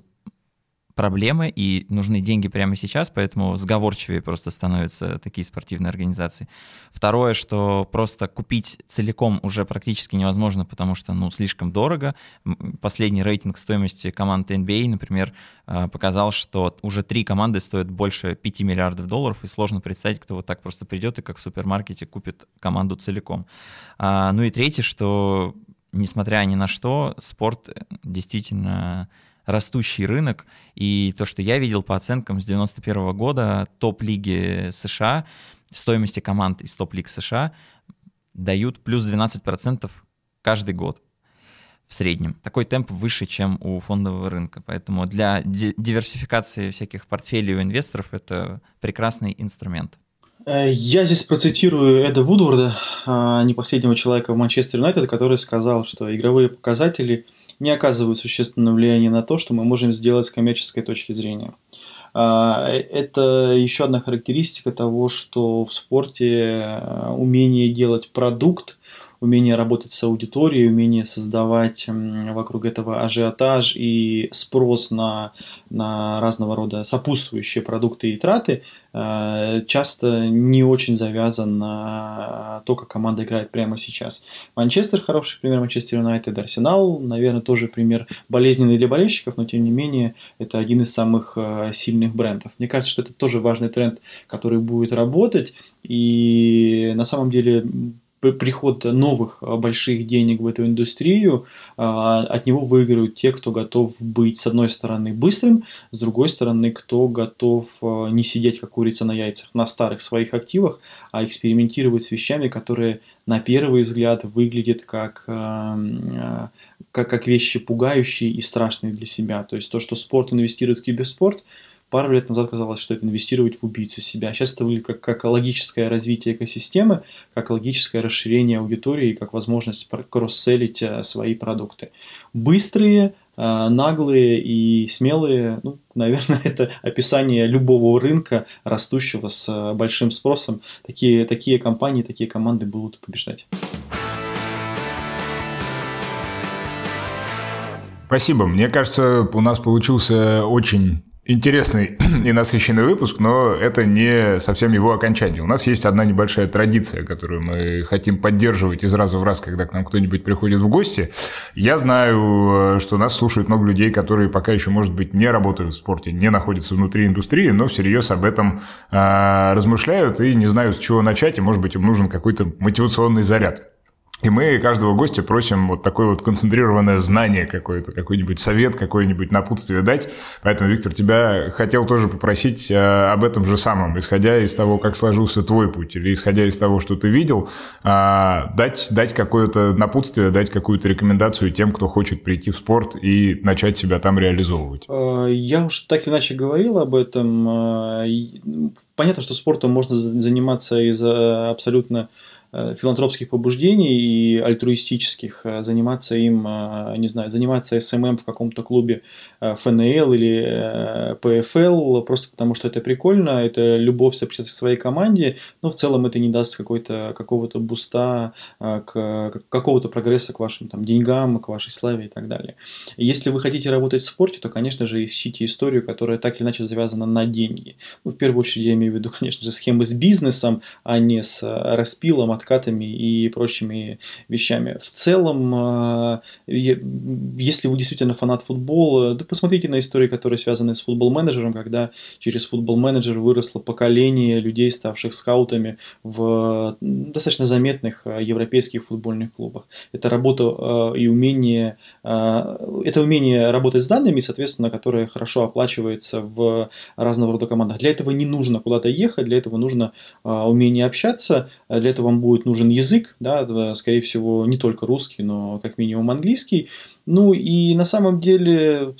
[SPEAKER 1] проблемы и нужны деньги прямо сейчас, поэтому сговорчивее просто становятся такие спортивные организации. Второе, что просто купить целиком уже практически невозможно, потому что ну, слишком дорого. Последний рейтинг стоимости команд NBA, например, а, показал, что уже три команды стоят больше 5 миллиардов долларов, и сложно представить, кто вот так просто придет и как в супермаркете купит команду целиком. А, ну и третье, что несмотря ни на что, спорт действительно растущий рынок, и то, что я видел по оценкам с 91 года, топ-лиги США, стоимости команд из топ-лиг США дают плюс 12% каждый год в среднем. Такой темп выше, чем у фондового рынка. Поэтому для диверсификации всяких портфелей у инвесторов это прекрасный инструмент.
[SPEAKER 3] Э, я здесь процитирую Эда Вудворда, а, не последнего человека в Манчестер Юнайтед, который сказал, что игровые показатели – не оказывают существенного влияния на то, что мы можем сделать с коммерческой точки зрения. А, это еще одна характеристика того, что в спорте а, умение делать продукт умение работать с аудиторией, умение создавать вокруг этого ажиотаж и спрос на, на разного рода сопутствующие продукты и траты э, часто не очень завязан на то, как команда играет прямо сейчас. Манчестер хороший пример, Манчестер Юнайтед, Арсенал, наверное, тоже пример болезненный для болельщиков, но тем не менее это один из самых э, сильных брендов. Мне кажется, что это тоже важный тренд, который будет работать, и на самом деле приход новых а, больших денег в эту индустрию, а, от него выиграют те, кто готов быть, с одной стороны, быстрым, с другой стороны, кто готов а, не сидеть, как курица на яйцах, на старых своих активах, а экспериментировать с вещами, которые на первый взгляд выглядят как, как, как вещи пугающие и страшные для себя. То есть то, что спорт инвестирует в киберспорт – Пару лет назад казалось, что это инвестировать в убийцу себя. Сейчас это выглядит как, как логическое развитие экосистемы, как логическое расширение аудитории, как возможность кросс-селить э, свои продукты. Быстрые, э, наглые и смелые, ну, наверное, [laughs] это описание любого рынка, растущего с э, большим спросом. Такие, такие компании, такие команды будут побеждать.
[SPEAKER 2] Спасибо. Мне кажется, у нас получился очень интересный [clears throat] и насыщенный выпуск, но это не совсем его окончание. У нас есть одна небольшая традиция, которую мы хотим поддерживать из раза в раз, когда к нам кто-нибудь приходит в гости. Я знаю, что нас слушают много людей, которые пока еще, может быть, не работают в спорте, не находятся внутри индустрии, но всерьез об этом э, размышляют и не знают, с чего начать, и, может быть, им нужен какой-то мотивационный заряд. И мы каждого гостя просим вот такое вот концентрированное знание какое-то, какой-нибудь совет, какое-нибудь напутствие дать. Поэтому, Виктор, тебя хотел тоже попросить э, об этом же самом, исходя из того, как сложился твой путь, или исходя из того, что ты видел, э, дать, дать какое-то напутствие, дать какую-то рекомендацию тем, кто хочет прийти в спорт и начать себя там реализовывать.
[SPEAKER 3] Э, я уже так или иначе говорил об этом. Понятно, что спортом можно заниматься из абсолютно Э, филантропских побуждений и альтруистических, э, заниматься им, э, не знаю, заниматься SMM в каком-то клубе ФНЛ или ПФЛ, просто потому что это прикольно, это любовь к своей команде, но в целом это не даст какой-то, какого-то буста, к, какого-то прогресса к вашим там, деньгам, к вашей славе и так далее. Если вы хотите работать в спорте, то, конечно же, ищите историю, которая так или иначе завязана на деньги. Ну, в первую очередь я имею в виду, [laughs] конечно же, схемы с бизнесом, а не с распилом, откатами и прочими вещами. В целом, э, если вы действительно фанат футбола, да посмотрите на истории, которые связаны с футбол-менеджером, когда через футбол-менеджер выросло поколение людей, ставших скаутами в достаточно заметных э, европейских футбольных клубах. Это работа э, и умение, это умение работать с данными, соответственно, которое хорошо оплачивается в разного рода командах. Для этого не нужно куда-то ехать, для этого нужно умение общаться, для этого вам будет нужен язык, да, скорее всего, не только русский, но как минимум английский. Ну и на самом деле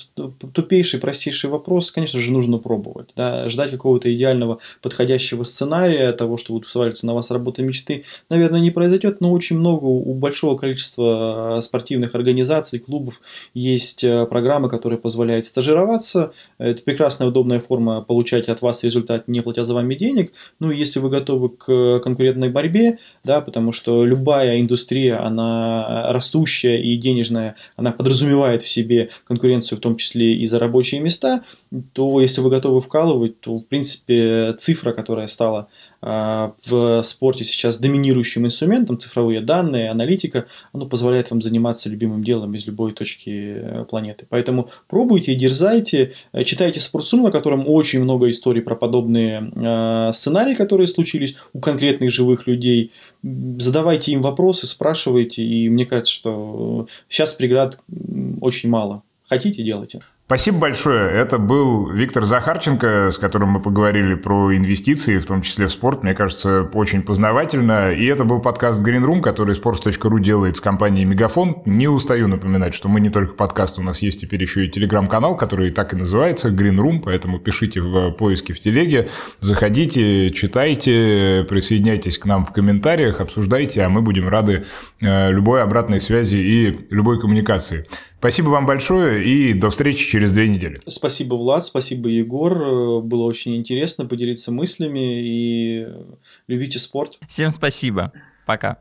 [SPEAKER 3] тупейший, простейший вопрос, конечно же, нужно пробовать. Да? Ждать какого-то идеального подходящего сценария, того, что будет свалиться на вас работа мечты, наверное, не произойдет, но очень много у большого количества спортивных организаций, клубов есть э, программы, которые позволяют стажироваться. Это прекрасная, удобная форма получать от вас результат, не платя за вами денег. Ну если вы готовы к конкурентной борьбе, да, потому что любая индустрия, она растущая и денежная, она подразумевает в себе конкуренцию, в том числе и за рабочие места, то если вы готовы вкалывать, то, в принципе, цифра, которая стала а, в спорте сейчас доминирующим инструментом, цифровые данные, аналитика, оно позволяет вам заниматься любимым делом из любой точки э, планеты. Поэтому пробуйте, дерзайте, э, читайте спортсум, на котором очень много историй про подобные а, сценарии, которые случились у конкретных живых людей. Задавайте им вопросы, спрашивайте, и мне кажется, что сейчас преград очень мало. Хотите, делайте.
[SPEAKER 2] Спасибо большое. Это был Виктор Захарченко, с которым мы поговорили про инвестиции, в том числе в спорт. Мне кажется, очень познавательно. И это был подкаст Green Room, который sports.ru делает с компанией Мегафон. Не устаю напоминать, что мы не только подкаст, у нас есть теперь еще и телеграм-канал, который так и называется Green Room, поэтому пишите в поиске в телеге, заходите, читайте, присоединяйтесь к нам в комментариях, обсуждайте, а мы будем рады э, любой обратной связи и любой коммуникации. Спасибо вам большое и до встречи через две недели.
[SPEAKER 3] Спасибо, Влад, спасибо, Егор. Было очень интересно поделиться мыслями и любите спорт.
[SPEAKER 1] Всем спасибо. Пока.